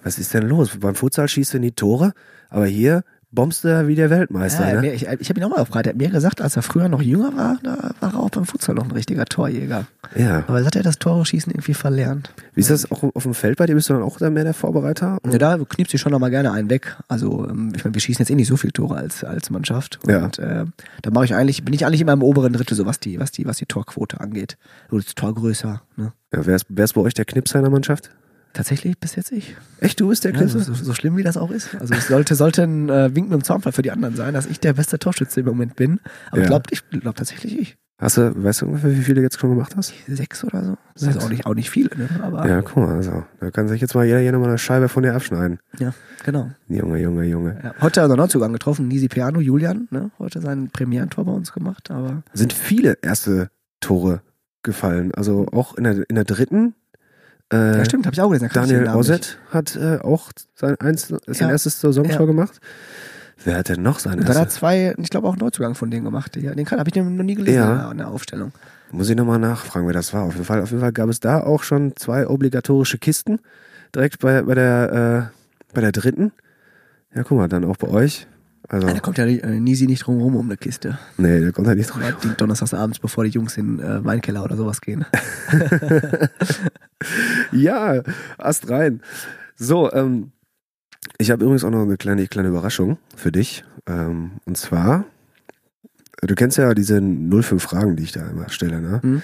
was ist denn los? Beim Futsal schießt du nie Tore, aber hier bombst du ja wie der Weltmeister, Ja, ne? ich ich habe ihn auch mal gefragt. Er hat mir gesagt, als er früher noch jünger war, da war er auch beim Futsal noch ein richtiger Torjäger. Ja. Aber jetzt hat er das Tore schießen irgendwie verlernt. Wie ist das auch auf dem Feld bei dir? Bist du dann auch da mehr der Vorbereiter? Ja, da kniepst du schon noch mal gerne einen weg. Also ähm, ich meine, wir schießen jetzt eh nicht so viel Tore als als Mannschaft. Ja. Und äh, da mache ich eigentlich, bin ich eigentlich immer im oberen Drittel, so was die, was die, was die Torquote angeht. Oder das Tor größer. Ne? Ja, wer, ist, wer ist bei euch der Knipser in der Mannschaft? Tatsächlich bis jetzt ich. Echt, du bist der Ja, Knipser? so, so, schlimm wie das auch ist. Also es sollte, sollte ein äh, Wink mit dem Zaunfall für die anderen sein, dass ich der beste Torschütze im Moment bin. Aber Ja. ich glaube ich glaub tatsächlich ich. Hast du, weißt du ungefähr, wie viele du jetzt schon gemacht hast? Sechs oder so. Das Sechs. ist auch nicht, auch nicht viele, ne? Aber Ja, guck mal, also, da kann sich jetzt mal jeder hier nochmal eine Scheibe von dir abschneiden. ja genau. Junge, Junge, Junge. Ja. Heute hat er Neuzugang getroffen, Nisi Piano, Julian, ne? Heute sein Premierentor bei uns gemacht, aber Sind viele erste Tore gefallen. Also auch in der, in der dritten. Äh, ja, stimmt, habe ich auch den Daniel Osset hat äh, auch sein, eins, sein Ja. erstes Saisontor Ja. gemacht. Wer hat denn noch sein. Und dann hat erstes? zwei, ich glaube auch einen Neuzugang von denen gemacht. Ja, den habe ich noch nie gelesen Ja. in, der, in der Aufstellung. Muss ich nochmal nachfragen, wer das war. Auf jeden Fall, auf jeden Fall gab es da auch schon zwei obligatorische Kisten. Direkt bei, bei der, äh, bei der dritten. Ja, guck mal, dann auch bei euch. Also, Ja, da kommt ja äh, Nisi nicht drum rum um eine Kiste. nee, da kommt er nicht drauf. Ja, die Donnerstags abends, bevor die Jungs in äh, Weinkeller oder sowas gehen. Ja, Ast rein. So, ähm, ich habe übrigens auch noch eine kleine, kleine Überraschung für dich. Ähm, und zwar, du kennst ja diese 05 Fragen, die ich da immer stelle, ne? Mhm.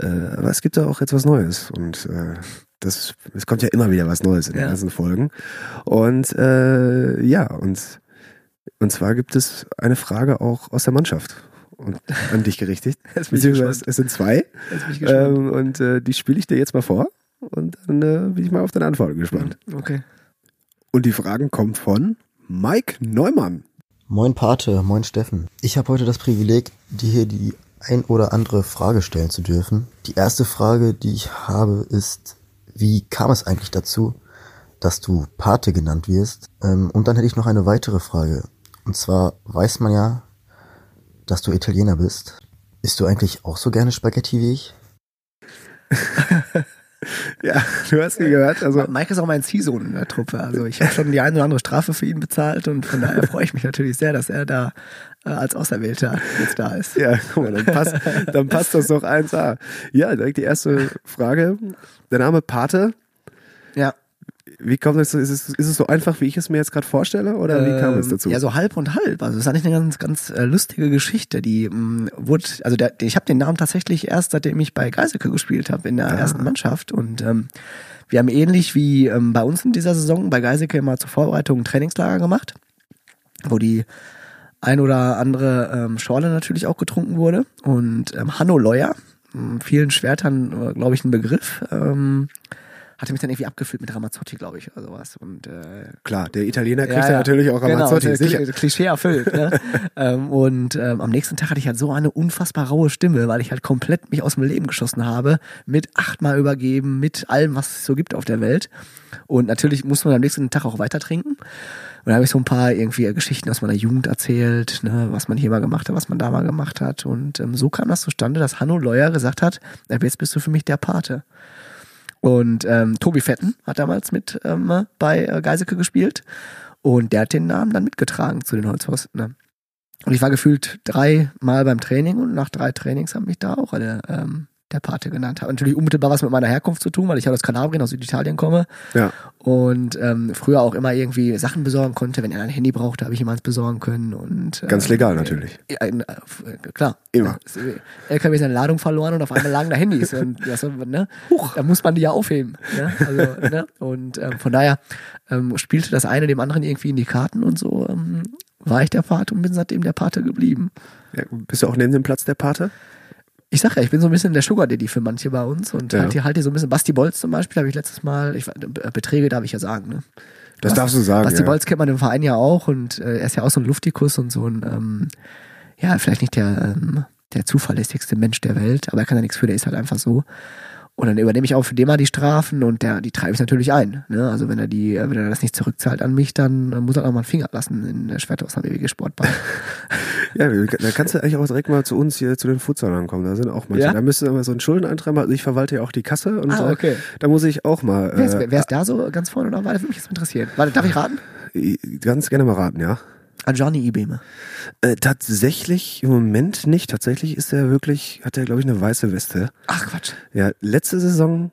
Äh, aber es gibt ja auch jetzt was Neues und äh, das, es kommt ja immer wieder was Neues in den Ja. ganzen Folgen. Und äh, ja, und, und zwar gibt es eine Frage auch aus der Mannschaft und an dich gerichtet. Beziehungsweise es sind zwei. Ähm, und äh, die spiele ich dir jetzt mal vor. Und dann äh, bin ich mal auf deine Antworten gespannt. okay. Und die Fragen kommen von Mike Neumann. Moin Pate, moin Steffen. Ich habe heute das Privileg, dir hier die ein oder andere Frage stellen zu dürfen. Die erste Frage, die ich habe, ist, wie kam es eigentlich dazu, dass du Pate genannt wirst? Ähm, und dann hätte ich noch eine weitere Frage. Und zwar weiß man ja, dass du Italiener bist. Isst du eigentlich auch so gerne Spaghetti wie ich? Ja, du hast ihn gehört. Also, Mike ist auch mein Ziehsohn in der Truppe. Also ich habe schon die eine oder andere Strafe für ihn bezahlt und von daher freue ich mich natürlich sehr, dass er da äh, als Auserwählter jetzt da ist. ja, guck mal, dann passt, dann passt das doch 1A. Ja, direkt die erste Frage. Der Name Pate. Ja. Wie kommt das? Ist es, ist es so einfach, wie ich es mir jetzt gerade vorstelle? Oder wie kam es Ähm, dazu? Ja, so halb und halb. Also das ist eigentlich eine ganz, ganz äh, lustige Geschichte. Die mh, wurde, also der, ich habe den Namen tatsächlich erst, seitdem ich bei Geiseke gespielt habe in der Ah. ersten Mannschaft. Und ähm, wir haben ähnlich wie ähm, bei uns in dieser Saison bei Geiseke immer zur Vorbereitung ein Trainingslager gemacht, wo die ein oder andere ähm, Schorle natürlich auch getrunken wurde. Und ähm, Hanno Leuer, mh, vielen Schwertern, äh, glaube ich, ein Begriff, ähm, hatte mich dann irgendwie abgefüllt mit Ramazzotti, glaube ich, oder sowas. Und äh, Klar, der Italiener kriegt ja, natürlich auch Ramazzotti, genau, sicher. Kli- Klischee erfüllt. Ne? ähm, und ähm, am nächsten Tag hatte ich halt so eine unfassbar raue Stimme, weil ich halt komplett mich aus dem Leben geschossen habe, mit achtmal übergeben, mit allem, was es so gibt auf der Welt. Und natürlich muss man am nächsten Tag auch weiter trinken. Und da habe ich so ein paar irgendwie Geschichten aus meiner Jugend erzählt, ne, was man hier mal gemacht hat, was man da mal gemacht hat. Und ähm, so kam das zustande, dass Hanno Leuer gesagt hat, ab jetzt bist du für mich der Pate. Und ähm, Tobi Fetten hat damals mit ähm, bei äh, Geiseke gespielt. Und der hat den Namen dann mitgetragen zu den Holzpfosten. Ne? Und ich war gefühlt dreimal beim Training und nach drei Trainings haben mich da auch alle ähm, der Pate genannt. Hat natürlich unmittelbar was mit meiner Herkunft zu tun, weil ich ja aus Kalabrien, aus Süditalien komme Ja. und ähm, früher auch immer irgendwie Sachen besorgen konnte. Wenn er ein Handy brauchte, habe ich ihm eins besorgen können. Und, Ganz ähm, legal natürlich. Äh, äh, klar. Immer. Äh, LKW seine Ladung verloren und auf einmal lagen da Handys. Und das, ne? Da muss man die ja aufheben. Ne? Also, ne? Und ähm, von daher ähm, spielte das eine dem anderen irgendwie in die Karten und so ähm, war ich der Pate und bin seitdem der Pate geblieben. Ja, bist du auch neben dem Platz der Pate? Ich sag ja, ich bin so ein bisschen der Sugar Daddy für manche bei uns und Ja. halt hier halt hier so ein bisschen Basti Bolz zum Beispiel, habe ich letztes Mal, ich, Beträge darf ich ja sagen, ne? Das darfst du sagen. Basti ja. Bolz kennt man im Verein ja auch und äh, er ist ja auch so ein Luftikus und so ein, ähm, ja, vielleicht nicht der, ähm, der zuverlässigste Mensch der Welt, aber er kann ja nichts für, der ist halt einfach so. Und dann übernehme ich auch für den mal die Strafen und der, die treibe ich natürlich ein. Ne? Also wenn er die, äh, wenn er das nicht zurückzahlt an mich, dann äh, muss er auch mal einen Finger lassen in der Schwerte aus einer BWG Sportbahn. Ja, da kannst du eigentlich auch direkt mal zu uns hier zu den Futsalern kommen. Da sind auch manche. Ja? Da müsst ihr aber so einen Schuldeneintreiben machen. Also ich verwalte ja auch die Kasse und Ah, äh, okay. da muss ich auch mal wer, ist, äh, wer ist da so ganz vorne oder weiter? Würde mich jetzt interessieren. Warte, darf ich raten? äh, ganz gerne mal raten, ja. Anjani Ibeme. Äh, tatsächlich im Moment nicht. Tatsächlich ist er wirklich, hat er glaube ich eine weiße Weste. Ach Quatsch. Ja, letzte Saison,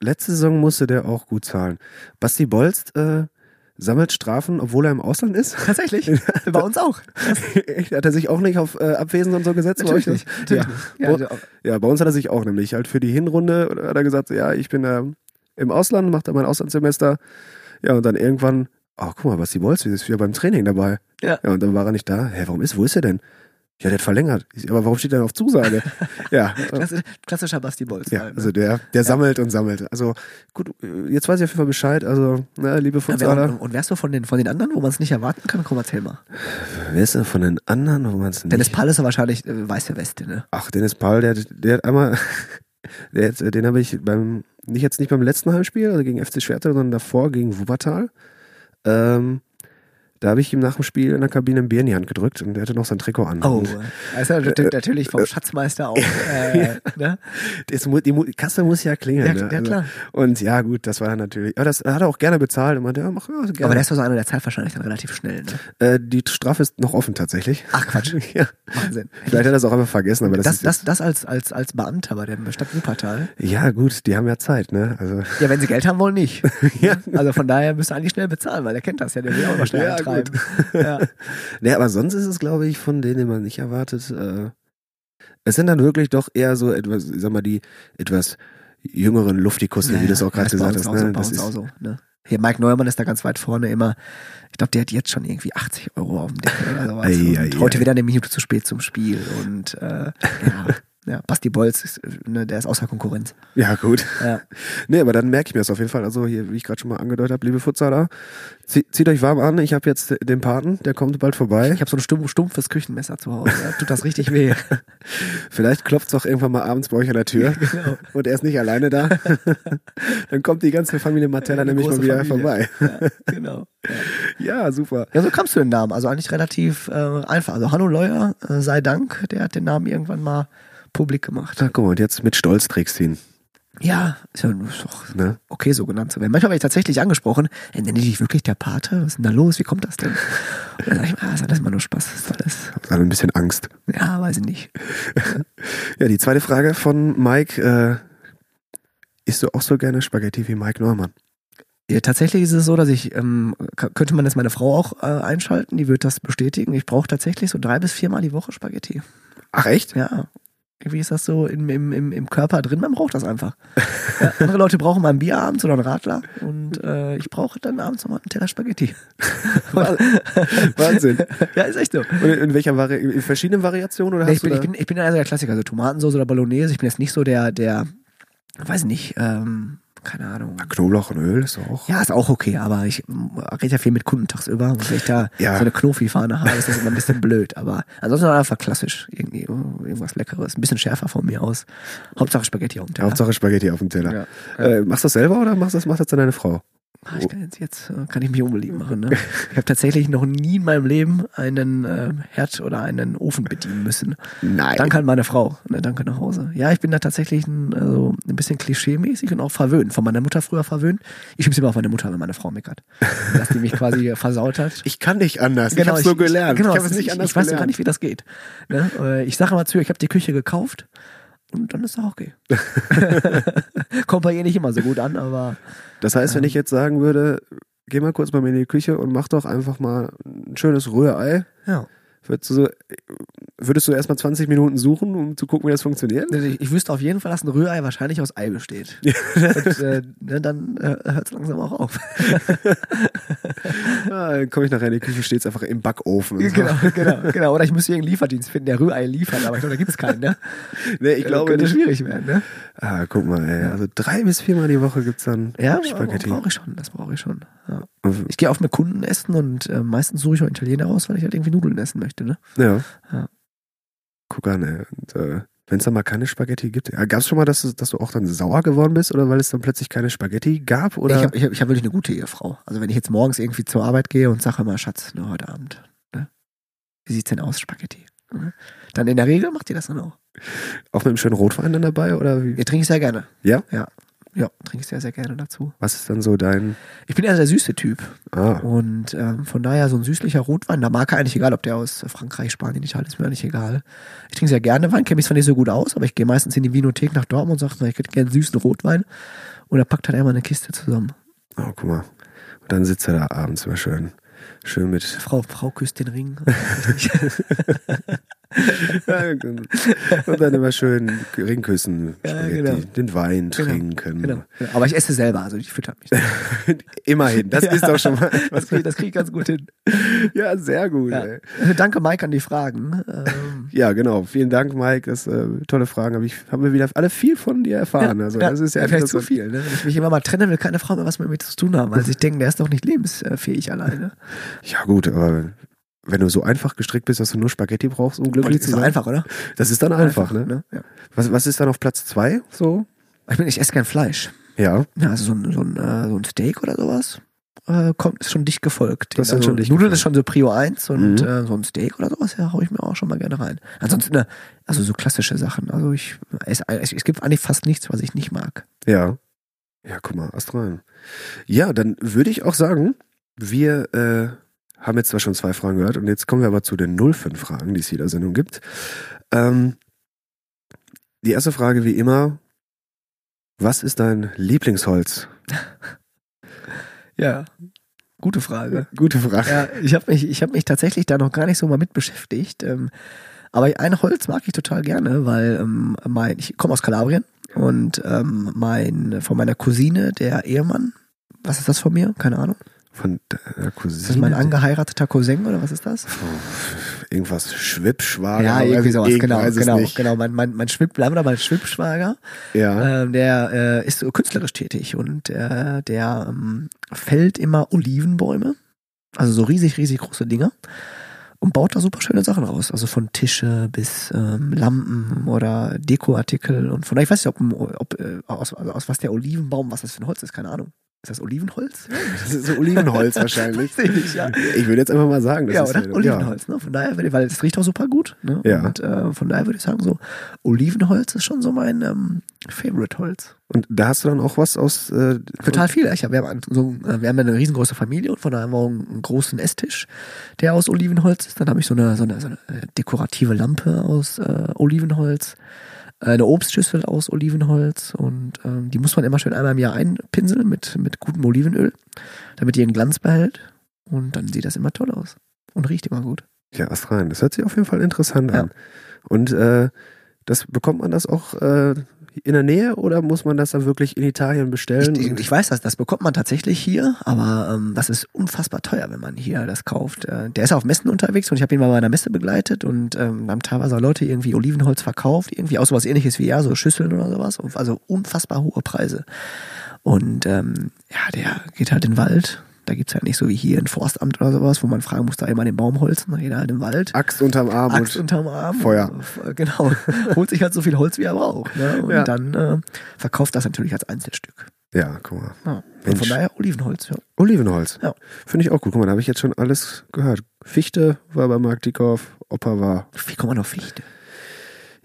letzte Saison musste der auch gut zahlen. Basti Bolst äh, sammelt Strafen, obwohl er im Ausland ist. Tatsächlich. Bei uns auch. Hat er sich auch nicht auf äh, Abwesen und so gesetzt? bei Natürlich nicht. Natürlich Ja. nicht. Ja, Wo- also, Ja, bei uns hat er sich auch nämlich halt für die Hinrunde hat er gesagt, ja, ich bin äh, im Ausland, macht da mein Auslandssemester. Ja, und dann irgendwann, oh, guck mal, Basti Bolz ist wieder beim Training dabei. Ja. Ja, und dann war er nicht da. Hä, warum ist, wo ist er denn? Ja, der hat verlängert. Aber warum steht er denn auf Zusage? ja. Klassi- klassischer Basti Bolz. Ja, halt, ne? also der, der sammelt und sammelt. Also gut, jetzt weiß ich auf jeden Fall Bescheid. Also, na, liebe Ja, Futsaler, und, und wärst du von den, von den anderen, wo man es nicht erwarten kann? Komm, erzähl mal. wer ist denn von den anderen, wo man es nicht... Dennis Pall ist ja wahrscheinlich äh, weiße Weste, ne? Ach, Dennis Paul, der, der hat einmal, der, hat- den habe ich beim, nicht jetzt nicht beim letzten Heimspiel, also gegen FC Schwerte, sondern davor gegen Wuppertal. Ähm, da habe ich ihm nach dem Spiel in der Kabine ein Bier in die Hand gedrückt und der hatte noch sein Trikot an. Oh, also nat- natürlich vom Schatzmeister auch. Äh, ne? das, mu- die Mu- Kasse muss ja klingeln. Ja, ne? ja, klar. Und ja, gut, das war dann natürlich, aber das hat er auch gerne bezahlt und meinte, ja, mach ja, gerne. Aber der ist so einer, der zahlt wahrscheinlich dann relativ schnell, ne? äh, die Strafe ist noch offen tatsächlich. Ach Quatsch. ja. Wahnsinn. Vielleicht hat er das auch einfach vergessen, aber das, Das, ist das, das als, als, als Beamter bei der Stadt Wuppertal. ja gut, die haben ja Zeit, ne? Also Ja, wenn sie Geld haben wollen, nicht. Ja. Also von daher müsst ihr eigentlich schnell bezahlen, weil der kennt das ja, der will auch mal schnell Ja, eintreiben. Ja. Nee, aber sonst ist es, glaube ich, von denen, den man nicht erwartet, äh, Es sind dann wirklich doch eher so etwas, ich sag mal, die etwas jüngeren Luftikusse, wie du es auch gerade gesagt hast. Ne? Das ist, auch so, ne? Hier, Mike Neumann ist da ganz weit vorne immer. Ich glaube, der hat jetzt schon irgendwie 80 Euro auf dem Deckel oder sowas. Ei, ei, heute wieder eine Minute zu spät zum Spiel. Und äh, ja, ja, Basti Bolz, ist, ne, der ist außer Konkurrenz. ja, gut. Ja. Nee, aber dann merke ich mir das auf jeden Fall. Also hier, wie ich gerade schon mal angedeutet habe, liebe Futsaler, zie- zieht euch warm an. Ich habe jetzt den Paten, der kommt bald vorbei. Ich habe so ein stumpf, stumpfes Küchenmesser zu Hause. Da tut das richtig weh. Vielleicht klopft es auch irgendwann mal abends bei euch an der Tür genau. und er ist nicht alleine da. dann kommt die ganze Familie Martella Eine nämlich mal wieder Familie. vorbei. Ja, genau. Ja. Ja, super. ja, so kamst du den Namen. Also eigentlich relativ äh, einfach. Also Hanno Leuer, äh, sei Dank, der hat den Namen irgendwann mal publik gemacht. Na, guck mal, und jetzt mit Stolz trägst du ihn. Ja, ist ja doch Ne? okay, so genannt zu werden. Manchmal werde ich tatsächlich angesprochen, äh, nenne ich dich wirklich der Pate? Was ist denn da los? Wie kommt das denn? Und dann sage ich, ah, ist alles mal nur Spaß, ist alles. Hab dann ein bisschen Angst. Ja, weiß ich nicht. Ja, die zweite Frage von Mike. Äh, isst du auch so gerne Spaghetti wie Mike Neumann? Ja, tatsächlich ist es so, dass ich, ähm, könnte man jetzt meine Frau auch äh, einschalten, die wird das bestätigen. Ich brauche tatsächlich so drei bis viermal die Woche Spaghetti. Ach echt? Ja. Irgendwie ist das so im, im, im, Körper drin, man braucht das einfach. Ja, andere Leute brauchen mal ein Bier abends oder einen Radler und äh, ich brauche dann abends nochmal einen Teller Spaghetti. Wahnsinn. ja, ist echt so. Und in, in welcher Vari in verschiedenen Variationen oder Nee, hast ich, bin, du ich, bin, ich bin also der Klassiker, also Tomatensauce oder Bolognese. Ich bin jetzt nicht so der, der, weiß nicht, ähm, keine Ahnung. Knoblauch und Öl ist auch. Ja, ist auch okay, aber ich rede ja viel mit Kunden tagsüber und wenn ich da Ja. so eine Knofi-Fahne habe, ist das immer ein bisschen blöd. Aber ansonsten einfach klassisch. Irgendwie, oh, irgendwas Leckeres. Ein bisschen schärfer von mir aus. Hauptsache Spaghetti auf dem Teller. Hauptsache Spaghetti auf dem Teller. Ja. Äh, machst du das selber oder machst das, macht das dann deine Frau? Ah, Ich kann jetzt, jetzt äh, kann ich mich unbeliebt machen. Ne? Ich habe tatsächlich noch nie in meinem Leben einen äh, Herd oder einen Ofen bedienen müssen. Nein. Danke an meine Frau. Ne, danke nach Hause. Ja, ich bin da tatsächlich ein, also ein bisschen klischee-mäßig und auch verwöhnt. Von meiner Mutter früher verwöhnt. Ich schieb's immer auf meine Mutter, wenn meine Frau meckert. Dass die mich quasi versaut hat. Ich kann nicht anders. ich habe so gelernt. Genau, ich es nicht anders ich weiß gar nicht, wie das geht. Ne? Äh, Ich sage immer zu ihr, ich habe die Küche gekauft und dann ist das auch okay. Kommt bei ihr nicht immer so gut an, aber Das heißt, wenn ich jetzt sagen würde, geh mal kurz bei mir in die Küche und mach doch einfach mal ein schönes Rührei, ja. würdest du, so, würdest du erstmal 20 Minuten suchen, um zu gucken, wie das funktioniert? Ich, ich wüsste auf jeden Fall, dass ein Rührei wahrscheinlich aus Ei besteht. und, äh, ne, dann äh, hört es langsam auch auf. Ah, dann komme ich nachher in die Küche, steht's einfach im Backofen. und so. genau, genau, genau. Oder ich müsste irgendeinen Lieferdienst finden, der Rührei liefert, aber ich glaube, da gibt's keinen, ne? Nee, ich glaube könnte nicht. schwierig werden, ne? Ah, guck mal, ey. Also drei bis viermal die Woche gibt's dann Ja, Spaghetti. brauche ich schon, das brauche ich schon. Ja. Ich gehe oft mit Kunden essen und äh, meistens suche ich auch Italiener aus, weil ich halt irgendwie Nudeln essen möchte, ne? Ja. Ja. Guck an, ey. Und, äh, wenn es dann mal keine Spaghetti gibt. Ja, Gab es schon mal, dass du, dass du auch dann sauer geworden bist oder weil es dann plötzlich keine Spaghetti gab? Oder? Ich habe ich hab, ich hab wirklich eine gute Ehefrau. Also wenn ich jetzt morgens irgendwie zur Arbeit gehe und sage mal, Schatz, nur heute Abend, ne? Wie sieht's denn aus, Spaghetti? Mhm. Dann in der Regel macht ihr das dann auch. auch mit einem schönen Rotwein dann dabei? Oder wie? Ihr trinke ich sehr gerne. Ja? Ja. Ja, trinke ich sehr, sehr gerne dazu. Was ist dann so dein. Ich bin eher der süße Typ. Ah, Und ähm, von daher so ein süßlicher Rotwein, da mag er eigentlich egal, ob der aus Frankreich, Spanien, Italien, ist mir eigentlich egal. Ich trinke sehr gerne Wein, kenne mich zwar nicht so gut aus, aber ich gehe meistens in die Vinothek nach Dortmund und sage, ich hätte gerne süßen Rotwein. Und er packt halt einmal eine Kiste zusammen. oh, guck mal. Und dann sitzt er da abends immer schön. Schön mit. Frau, Frau küsst den Ring. und dann immer schön Ringküssen, Ja, genau. den Wein Genau, trinken. genau. Aber ich esse selber, also ich fütter mich. Immerhin, das ist doch schon mal. Das kriege krieg ich ganz gut hin. Ja, sehr gut. Ja. Danke, Mike, an die Fragen. Ähm, Ja, genau. Vielen Dank, Mike. Das äh, tolle Fragen. Habe ich haben wir wieder alle viel von dir erfahren. also das ist ja, vielleicht zu viel. Ne? Wenn ich mich immer mal trenne, will keine Frau mehr was mit mir zu tun haben, weil sie denken, der ist doch nicht lebensfähig alleine. Ja gut, aber wenn du so einfach gestrickt bist, dass du nur Spaghetti brauchst, um glücklich ist zu sein, einfach, oder? das ist dann einfach, ne? Ja. Was, was ist dann auf Platz zwei? So? Ich, bin, ich esse gern Fleisch. Ja. Ja, also so ein, so ein, äh, so ein Steak oder sowas äh, kommt, ist schon dicht gefolgt. Das ist also schon dicht Nudeln gefolgt. ist schon so Prio 1 und Mhm. äh, so ein Steak oder sowas, ja, hau ich mir auch schon mal gerne rein. Ansonsten, ne, also so klassische Sachen. Also ich esse, es, es gibt eigentlich fast nichts, was ich nicht mag. Ja. Ja, guck mal, astral. Ja, dann würde ich auch sagen, wir äh, haben jetzt zwar schon zwei Fragen gehört und jetzt kommen wir aber zu den 05 Fragen, die es jeder Sendung gibt. Ähm, die erste Frage wie immer, was ist dein Lieblingsholz? Ja, gute Frage. Gute Frage. Ja, ich habe mich, ich habe mich tatsächlich da noch gar nicht so mal mit beschäftigt. Ähm, Aber ein Holz mag ich total gerne, weil ähm, mein, ich komme aus Kalabrien und ähm, mein von meiner Cousine, der Ehemann, was ist das von mir? Keine Ahnung. Von der Cousine. Ist das mein angeheirateter Cousin oder was ist das? Irgendwas Schwippschwager. Ja, irgendwie sowas, ich genau, genau, genau. Mein, mein, mein Schwipp, bleiben wir dabei, Schwippschwager, Ja. ähm, der äh, ist künstlerisch tätig und äh, der ähm, fällt immer Olivenbäume, also so riesig, riesig große Dinger und baut da super schöne Sachen raus. Also von Tische bis ähm, Lampen oder Dekoartikel und von ich weiß nicht, ob, ob äh, aus, also aus was der Olivenbaum, was das für ein Holz ist, keine Ahnung. Ist das Olivenholz? Das ist so Olivenholz wahrscheinlich. Ich ja. Ich würde jetzt einfach mal sagen, das ja, ist oder? Olivenholz, ne? Von daher, weil es riecht auch super gut. Ne? Ja. Und äh, von daher würde ich sagen, so Olivenholz ist schon so mein ähm, Favorite-Holz. Und da hast du dann auch was aus. Äh, Total viel. Ich hab, wir, haben so, äh, wir haben ja eine riesengroße Familie und von daher haben wir auch einen, großen Esstisch, der aus Olivenholz ist. Dann habe ich so eine, so eine, so eine äh, dekorative Lampe aus äh, Olivenholz, eine Obstschüssel aus Olivenholz und ähm, die muss man immer schön einmal im Jahr einpinseln mit, mit gutem Olivenöl, damit die ihren Glanz behält. Und dann sieht das immer toll aus und riecht immer gut. Ja, Ast rein. Das hört sich auf jeden Fall interessant Ja. an. Und äh, das bekommt man das auch äh, in der Nähe oder muss man das dann wirklich in Italien bestellen? Ich, ich weiß das, das bekommt man tatsächlich hier, aber ähm, das ist unfassbar teuer, wenn man hier das kauft. Äh, der ist auf Messen unterwegs und ich habe ihn mal bei einer Messe begleitet und ähm, haben teilweise Leute irgendwie Olivenholz verkauft, irgendwie auch sowas ähnliches wie er, so Schüsseln oder sowas. Also unfassbar hohe Preise. Und ähm, ja, der geht halt in den Wald. Da gibt's halt nicht so wie hier ein Forstamt oder sowas, wo man fragen muss, da immer den Baum holzen, dann geht er halt im Wald. Axt unterm Arm Axt und unterm Arm. Feuer. Und, Genau. Holt sich halt so viel Holz, wie er braucht. Ne? Und Ja. dann äh, verkauft das natürlich als Einzelstück. ja, guck mal. Ja. Von daher Olivenholz, ja. Olivenholz. Ja. Finde ich auch gut. Guck mal, da habe ich jetzt schon alles gehört. Fichte war bei Mark Dickoff, Opa war. Wie kommt man auf Fichte?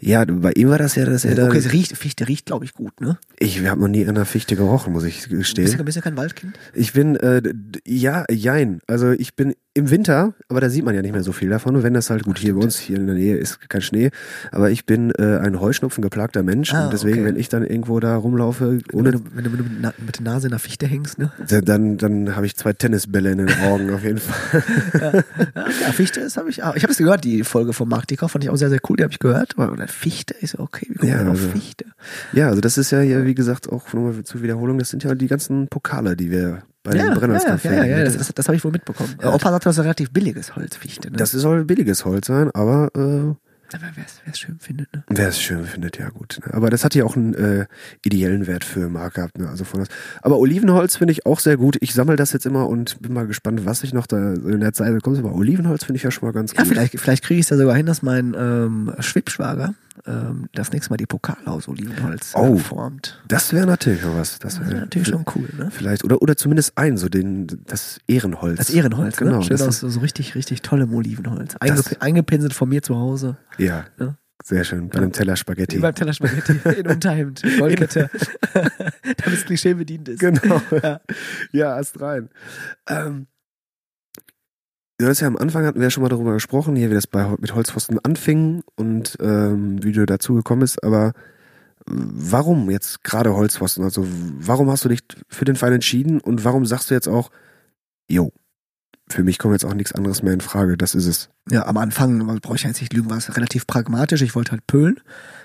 Ja, bei ihm war das ja, dass er da. okay, es riecht, Fichte riecht, glaube ich, gut, ne? Ich habe noch nie an einer Fichte gerochen, muss ich Bist du, gestehen. bist du kein Waldkind? Ich bin, äh, ja, jein. Also ich bin im Winter, aber da sieht man ja nicht mehr so viel davon. Und wenn das halt gut hier bei uns, hier in der Nähe ist kein Schnee. Aber ich bin äh, ein Heuschnupfen geplagter Mensch. Ah, und deswegen, okay. wenn ich dann irgendwo da rumlaufe, ohne wenn du, wenn du mit Na- mit der Nase in der Fichte hängst, ne? dann, dann habe ich zwei Tennisbälle in den Augen auf jeden Fall. Ja, Fichte ist, habe ich auch. Ich habe es gehört, die Folge von Mark Dicker, fand ich auch sehr, sehr cool, die habe ich gehört. Oder Fichte ist okay, wie kommt Ja, auf also- Fichte? Ja, also das ist ja hier, wie gesagt, auch nochmal zur Wiederholung, das sind ja die ganzen Pokale, die wir bei den Ja, ja, Brennholzcafés ja, ja, ja, das, das, das habe ich wohl mitbekommen. Ja. Opa sagt, das ist relativ billiges Holz, Fichte, ne? Das soll billiges Holz sein, aber äh, Aber wer es schön findet, ne? wer es schön findet, ja gut. Ne? Aber das hat ja auch einen äh, ideellen Wert für Mark gehabt. Ne? Also von das. Aber Olivenholz finde ich auch sehr gut. Ich sammle das jetzt immer und bin mal gespannt, was ich noch da in der Zeit bekomme. Aber Olivenholz finde ich ja schon mal ganz Ja, gut. vielleicht, vielleicht kriege ich es ja sogar hin, dass mein ähm, Schwibschwager ähm, das nächste Mal die Pokale aus Olivenholz Oh. äh, formt. Das wäre natürlich noch was. Das wäre wäre natürlich schon cool, ne? Vielleicht, oder, oder zumindest ein, so den, das Ehrenholz. Das Ehrenholz, Genau. ne? Schön das aus ist, so, richtig, richtig tollem Olivenholz. Einge Das- eingepinselt von mir zu Hause. ja, Ja. sehr schön. Bei einem Teller Spaghetti. Beim Teller Spaghetti in Unterhemd, Goldkette. Damit das Klischee bedient ist. Genau. Ja. Ja, erst rein. Ähm, du hast ja am Anfang hatten wir ja schon mal darüber gesprochen, hier wie das bei mit Holzpfosten anfing und ähm, wie du dazu gekommen bist, aber warum jetzt gerade Holzpfosten? Also warum hast du dich für den Fall entschieden und warum sagst du jetzt auch, jo, für mich kommt jetzt auch nichts anderes mehr in Frage, das ist es. Ja, am Anfang, brauche ich jetzt nicht lügen, war es relativ pragmatisch. Ich wollte halt Pölen,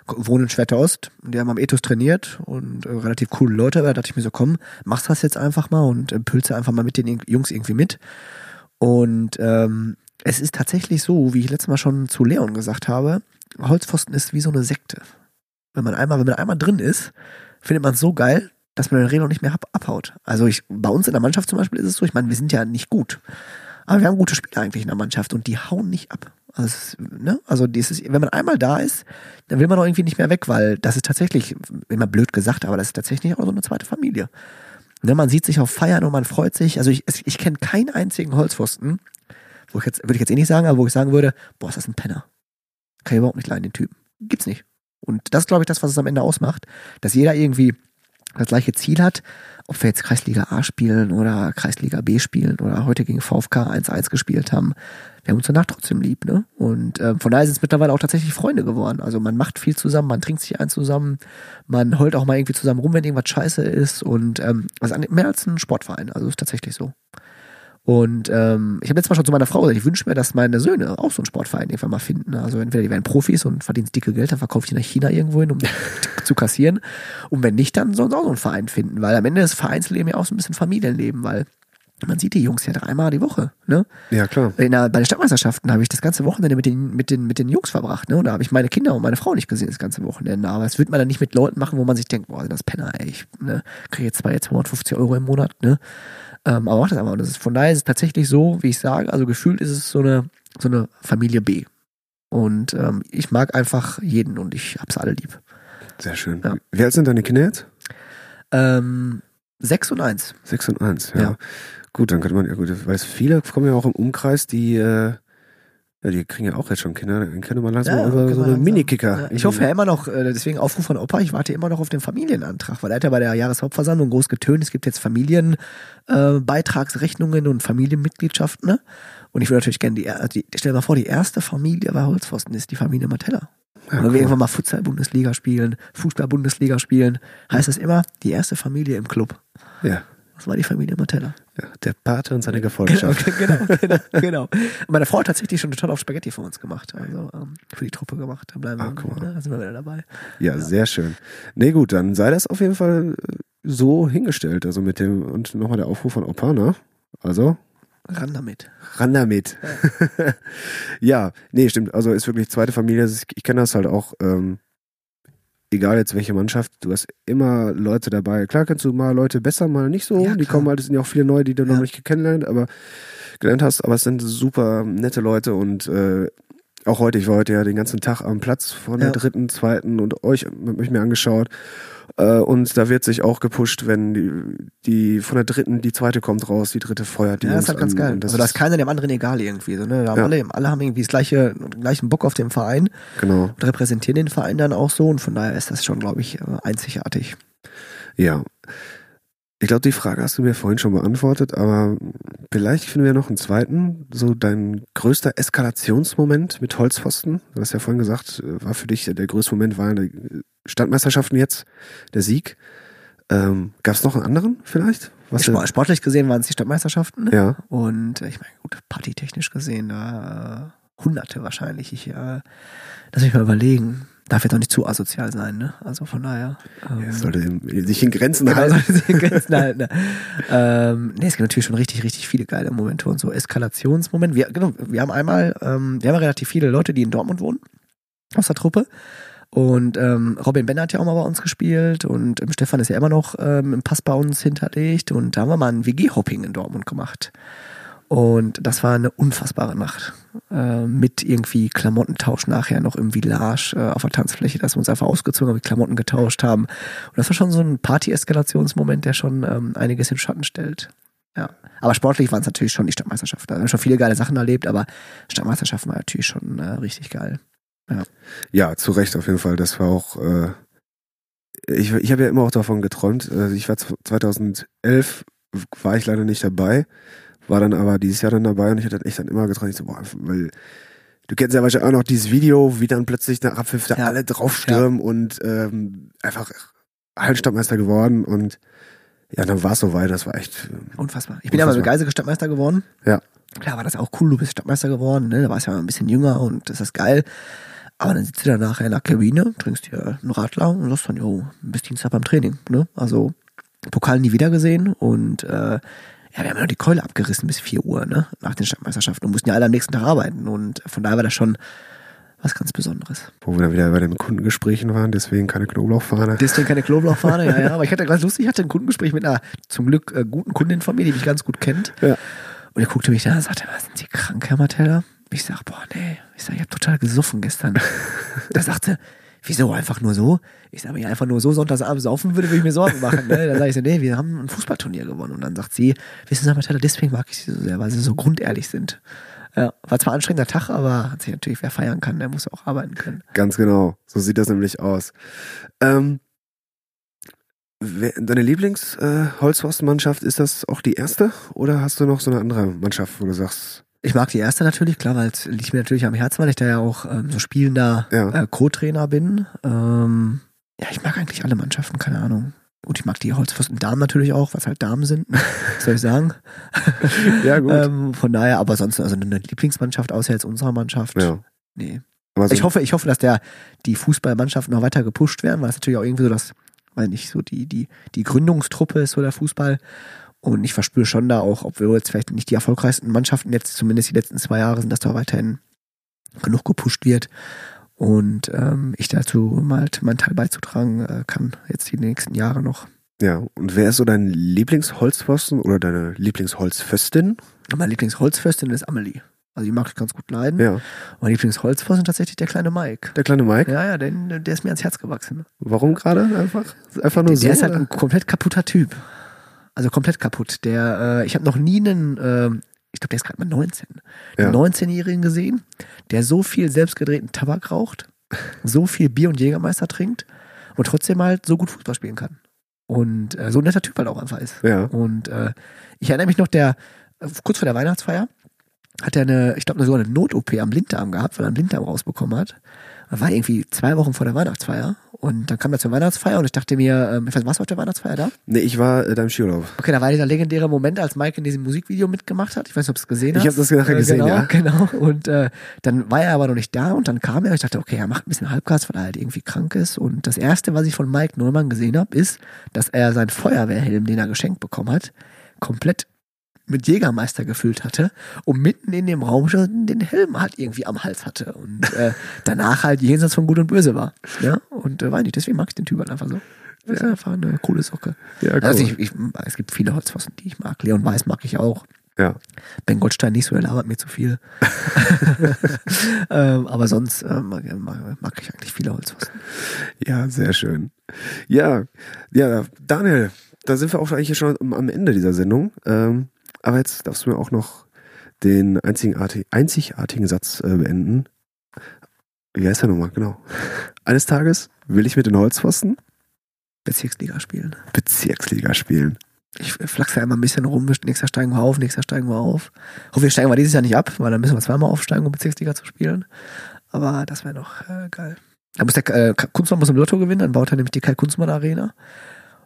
wohne in Schwetter Ost. Die haben am Ethos trainiert und äh, relativ coole Leute. Da dachte ich mir so, komm, machst das jetzt einfach mal und äh, pölze einfach mal mit den Jungs irgendwie mit. Und ähm, es ist tatsächlich so, wie ich letztes Mal schon zu Leon gesagt habe, Holzpfosten ist wie so eine Sekte. Wenn man einmal, wenn man einmal drin ist, findet man es so geil, dass man den noch nicht mehr ab, abhaut. Also ich, bei uns in der Mannschaft zum Beispiel ist es so, ich meine, wir sind ja nicht gut. Aber wir haben gute Spieler eigentlich in der Mannschaft und die hauen nicht ab. Also, ne? also dieses, wenn man einmal da ist, dann will man auch irgendwie nicht mehr weg, weil das ist tatsächlich, immer blöd gesagt, aber das ist tatsächlich auch so eine zweite Familie. Ne? Man sieht sich auf Feiern und man freut sich. Also ich, ich kenne keinen einzigen Holzpfosten, wo ich jetzt, würde ich jetzt eh nicht sagen, aber wo ich sagen würde, boah, ist das ein Penner. Kann ich überhaupt nicht leiden, den Typen. Gibt's nicht. Und das glaube ich, das, was es am Ende ausmacht, dass jeder irgendwie das gleiche Ziel hat, ob wir jetzt Kreisliga A spielen oder Kreisliga B spielen oder heute gegen VfK 1-1 gespielt haben. Wir haben uns danach trotzdem lieb, ne? Und ähm, von daher sind es mittlerweile auch tatsächlich Freunde geworden. Also man macht viel zusammen, man trinkt sich ein zusammen, man heult auch mal irgendwie zusammen rum, wenn irgendwas scheiße ist und ähm, also mehr als ein Sportverein, also ist tatsächlich so. Und ähm, ich habe letztes Mal schon zu meiner Frau gesagt, ich wünsche mir, dass meine Söhne auch so einen Sportverein irgendwann mal finden. Also entweder die werden Profis und verdienen dicke Geld, dann verkaufe ich die nach China irgendwo hin, um zu kassieren. Und wenn nicht, dann sollen sie auch so einen Verein finden. Weil am Ende ist Vereinsleben ja auch so ein bisschen Familienleben, weil man sieht die Jungs ja dreimal die Woche. Ne? Ja, klar. Der, bei den Stadtmeisterschaften habe ich das ganze Wochenende mit den, mit den, mit den Jungs verbracht. Ne? Und da habe ich meine Kinder und meine Frau nicht gesehen das ganze Wochenende. Aber das wird man dann nicht mit Leuten machen, wo man sich denkt, boah, sind das Penner, ey. Ich ne, kriege jetzt zwar jetzt 250 Euro im Monat, ne? Ähm, aber macht das einfach. Und das ist, von daher ist es tatsächlich so, wie ich sage, also gefühlt ist es so eine, so eine Familie B. Und ähm, ich mag einfach jeden und ich hab's alle lieb. Sehr schön. Ja. Wie alt sind deine Kinder jetzt? Ähm, 6 und 1. Sechs und eins, ja. Ja. Gut, dann könnte man, ja gut, weil es viele kommen ja auch im Umkreis, die, äh, ja, die kriegen ja auch jetzt schon Kinder, dann könnte man langsam Ja, über können so wir eine langsam- Minikicker. Ich hoffe ja immer noch, äh, deswegen Aufruf von Opa, ich warte immer noch auf den Familienantrag, weil er hat ja bei der Jahreshauptversammlung groß getönt, es gibt jetzt Familienbeitragsrechnungen äh, und Familienmitgliedschaften, ne? Und ich würde natürlich gerne die, er- die, stell dir mal vor, die erste Familie bei Holzpfosten ist die Familie Matella. Ja, Wenn cool. wir irgendwann mal Futsal-Bundesliga spielen, Fußball-Bundesliga spielen, heißt das immer, die erste Familie im Club. Ja, Das war die Familie Matella. Ja, der Pate und seine Genau, Gefolgschaft. genau, genau, genau. Und meine Frau hat tatsächlich schon total auf Spaghetti für uns gemacht, also ähm, für die Truppe gemacht. Da bleiben Ah, wir, guck mal. ne, da sind wir wieder dabei. Ja, sehr schön. Nee, gut, dann sei das auf jeden Fall so hingestellt. Also mit dem, und nochmal der Aufruf von Opa, ne? Also, Ran damit. ran damit. Ja. nee, stimmt. Also ist wirklich zweite Familie. Ist- Ich kenne das halt auch, ähm, egal jetzt welche Mannschaft, du hast immer Leute dabei. Klar kennst du mal Leute besser, mal nicht so. Ja, die kommen halt, es sind ja auch viele neue, die du noch Ja. nicht kennengelernt, aber gelernt hast, aber es sind super nette Leute und äh, auch heute, ich war heute ja den ganzen Tag am Platz von der Ja. dritten, zweiten und euch hab ich mir angeschaut. Äh, und da wird sich auch gepusht, wenn die, die von der dritten, die zweite kommt raus, die dritte feuert die Ja, das ist halt ganz an. geil. Das also da ist keiner dem anderen egal irgendwie. So, ne? da haben Ja. alle, alle haben irgendwie das gleiche, den gleichen Bock auf den Verein Genau. und repräsentieren den Verein dann auch so und von daher ist das schon, glaube ich, äh, einzigartig. Ja. Ich glaube, die Frage hast du mir vorhin schon beantwortet, aber vielleicht finden wir noch einen zweiten. So dein größter Eskalationsmoment mit Holzpfosten. Du hast ja vorhin gesagt, war für dich der größte Moment waren die Standmeisterschaften jetzt, der Sieg. Ähm, Gab es noch einen anderen vielleicht? Was Sport, sportlich gesehen waren es die Stadtmeisterschaften. Ja, Und äh, ich meine, gut, partytechnisch gesehen, da äh, hunderte wahrscheinlich. Ich äh, lass mich mal überlegen. Darf jetzt auch nicht zu asozial sein, ne? Also von daher. Ähm, es sollte sich in Grenzen Genau, halten. sollte sich in Grenzen halten. Ne? Ähm, nee, es gibt natürlich schon richtig, richtig viele geile Momente und so Eskalationsmomente. Wir, genau, wir haben einmal, ähm, wir haben relativ viele Leute, die in Dortmund wohnen, aus der Truppe. Und ähm, Robin Benner hat ja auch mal bei uns gespielt und ähm, Stefan ist ja immer noch ähm, im Pass bei uns hinterlegt. Und da haben wir mal ein WG-Hopping in Dortmund gemacht. Und das war eine unfassbare Nacht. Äh, mit irgendwie Klamottentausch nachher noch im Village äh, auf der Tanzfläche, dass wir uns einfach ausgezogen haben, Klamotten getauscht haben. Und das war schon so ein Party-Eskalationsmoment, der schon ähm, einiges in Schatten stellt. Ja. Aber sportlich waren es natürlich schon die Stadtmeisterschaften. Da haben wir schon viele geile Sachen erlebt, aber Stadtmeisterschaften war natürlich schon äh, richtig geil. Ja, zu Recht auf jeden Fall. Das war auch. Äh, ich ich habe ja immer auch davon geträumt. Äh, ich war z- 2011 war ich leider nicht dabei, war dann aber dieses Jahr dann dabei und ich hatte echt dann immer geträumt, ich so, boah, weil du kennst ja wahrscheinlich auch noch dieses Video, wie dann plötzlich nach Abpfiff da Ja. alle draufstürmen und ähm, einfach Hallenstadtmeister geworden und ja, dann war es soweit. Das war echt. äh, Unfassbar. Ich bin ja mal Unfassbar. mit Geisel Stadtmeister geworden. Ja. Klar war das auch cool, du bist Stadtmeister geworden, ne? Da warst du ja ein bisschen jünger und das ist geil. Aber dann sitzt du da nachher in der Kabine, trinkst dir einen Radler und sagst dann, jo, bis Dienstag beim Training, ne? Also Pokal nie wieder gesehen und äh, ja, wir haben ja noch die Keule abgerissen bis 4 Uhr, ne? Nach den Stadtmeisterschaften und mussten ja alle am nächsten Tag arbeiten und von daher war das schon was ganz Besonderes. Wo wir dann wieder bei den Kundengesprächen waren, deswegen keine Knoblauchfahne. Deswegen keine Knoblauchfahne, ja, ja. Aber ich hatte ganz lustig, ich hatte ein Kundengespräch mit einer zum Glück äh, guten Kundin von mir, die mich ganz gut kennt. Ja. Und er guckte mich da und sagte, was sind Sie krank, Herr Martella? Ich sag, boah, nee. Ich sag, ich hab total gesoffen gestern. da sagte, wieso einfach nur so? Ich sag, wenn ich einfach nur so sonntagsabends saufen würde, würde ich mir Sorgen machen. Ne? Dann sage ich so, nee, wir haben ein Fußballturnier gewonnen. Und dann sagt sie, wissen Sie, Martella, deswegen mag ich Sie so sehr, weil Sie so grundehrlich sind. Ja, war zwar ein anstrengender Tag, aber hat sich natürlich, wer feiern kann, der muss auch arbeiten können. Ganz genau. So sieht das nämlich aus. Ähm, deine Lieblings-Holzhorst-Mannschaft, ist das auch die erste? Oder hast du noch so eine andere Mannschaft, wo du sagst, Ich mag die erste natürlich, klar, weil es liegt mir natürlich am Herzen, weil ich da ja auch ähm, so spielender Ja. äh, Co-Trainer bin. Ähm, ja, ich mag eigentlich alle Mannschaften, keine Ahnung. Und ich mag die Holzpfosten Damen natürlich auch, was halt Damen sind, was soll ich sagen. Ja, gut. ähm, von daher, aber sonst, also eine Lieblingsmannschaft außer jetzt unserer Mannschaft. ja. Nee. So, Ich hoffe, ich hoffe, dass der, die Fußballmannschaften noch weiter gepusht werden, weil es natürlich auch irgendwie so das, weiß nicht, so die, die, die Gründungstruppe ist so der Fußball. Und ich verspüre schon da auch, ob wir jetzt vielleicht nicht die erfolgreichsten Mannschaften jetzt zumindest die letzten zwei Jahre sind, dass da weiterhin genug gepusht wird. Und ähm, ich dazu mal meinen Teil beizutragen äh, kann, jetzt die nächsten Jahre noch. ja. Und wer ist so dein Lieblingsholzpfosten oder deine Lieblingsholzföstin? Meine Lieblingsholzfürstin ist Amelie. Also die mag ich ganz gut leiden. Ja. Mein Lieblingsholzpfosten ist tatsächlich der kleine Mike. Der kleine Mike. Ja, ja, der, der ist mir ans Herz gewachsen. Warum gerade einfach? Einfach nur Der, so? der ist halt oder? ein komplett kaputter Typ. Also komplett kaputt. Der, äh, ich habe noch nie einen, äh, ich glaube, der ist gerade mal 19, Ja. einen 19-Jährigen gesehen, der so viel selbstgedrehten Tabak raucht, so viel Bier und Jägermeister trinkt und trotzdem halt so gut Fußball spielen kann. Und äh, so ein netter Typ halt auch einfach ist. Ja. Und äh, ich erinnere mich noch, der äh, kurz vor der Weihnachtsfeier hat er eine, ich glaube, sogar eine Not-OP am Blinddarm gehabt, weil er einen Blinddarm rausbekommen hat. War irgendwie zwei Wochen vor der Weihnachtsfeier. Und dann kam er zur Weihnachtsfeier und ich dachte mir, ähm, ich weiß, warst du auf der Weihnachtsfeier da? Nee, ich war äh, da im Skiurlaub. Okay, da war dieser legendäre Moment, als Mike in diesem Musikvideo mitgemacht hat. Ich weiß nicht, ob du es gesehen Ich hast. hab das nachher Äh, gesehen, genau, ja. Genau, und äh, dann war er aber noch nicht da und dann kam er und ich dachte, okay, er macht ein bisschen Halbgas, weil er halt irgendwie krank ist. Und das Erste, was ich von Mike Neumann gesehen habe, ist, dass er seinen Feuerwehrhelm, den er geschenkt bekommen hat, komplett mit Jägermeister gefüllt hatte und mitten in dem Raum schon den Helm halt irgendwie am Hals hatte und äh, danach halt jenseits von Gut und Böse war. Ja, und äh, weiß nicht, deswegen mag ich den Typ halt einfach so. Das ist einfach eine coole Socke. Ja, cool. Also ich, ich, es gibt viele Holzpfosten, die ich mag. Leon Weiß mag ich auch. Ja. Ben Goldstein nicht so, der labert mir zu viel. ähm, aber sonst äh, mag, mag, mag ich eigentlich viele Holzpfosten. Ja, sehr schön. Ja, ja, Daniel, da sind wir auch eigentlich schon am- am Ende dieser Sendung. Ähm, aber jetzt darfst du mir auch noch den einzigartig, einzigartigen Satz äh, beenden. Wie heißt der nochmal? Genau. Eines Tages will ich mit den Holzpfosten Bezirksliga spielen. Bezirksliga spielen. Ich flachse ja immer ein bisschen rum, nächstes Jahr steigen wir auf, nächstes Jahr steigen wir auf. Hoffentlich steigen wir dieses Jahr nicht ab, weil dann müssen wir zweimal aufsteigen, um Bezirksliga zu spielen. Aber das wäre doch äh, geil. Da muss der äh, Kunstmann muss im Lotto gewinnen, dann baut er nämlich die Kai Kunstmann Arena.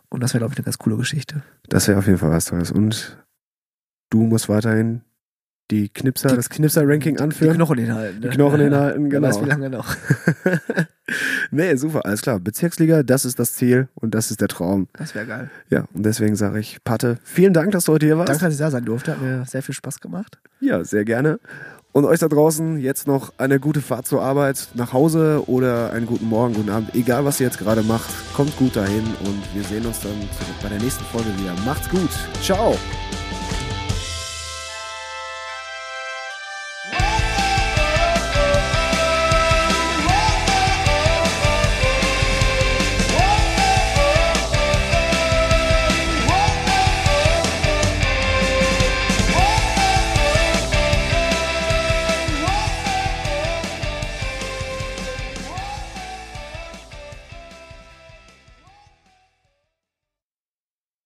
Und das wäre, glaube ich, eine ganz coole Geschichte. Das wäre auf jeden Fall was Tolles. Und du musst weiterhin die Knipser, Die- das Knipser-Ranking Die anführen. Knochen hinhalten. Die Ne? Knochen hinhalten, Wer genau. weiß, wie lange noch. nee, super, alles klar. Bezirksliga, das ist das Ziel und das ist der Traum. Das wäre geil. Ja, und deswegen sage ich, Patte, vielen Dank, dass du heute hier warst. Danke, dass ich da sein durfte. Hat mir sehr viel Spaß gemacht. Ja, sehr gerne. Und euch da draußen jetzt noch eine gute Fahrt zur Arbeit, nach Hause oder einen guten Morgen, guten Abend. Egal, was ihr jetzt gerade macht, kommt gut dahin und wir sehen uns dann bei der nächsten Folge wieder. Macht's gut. Ciao.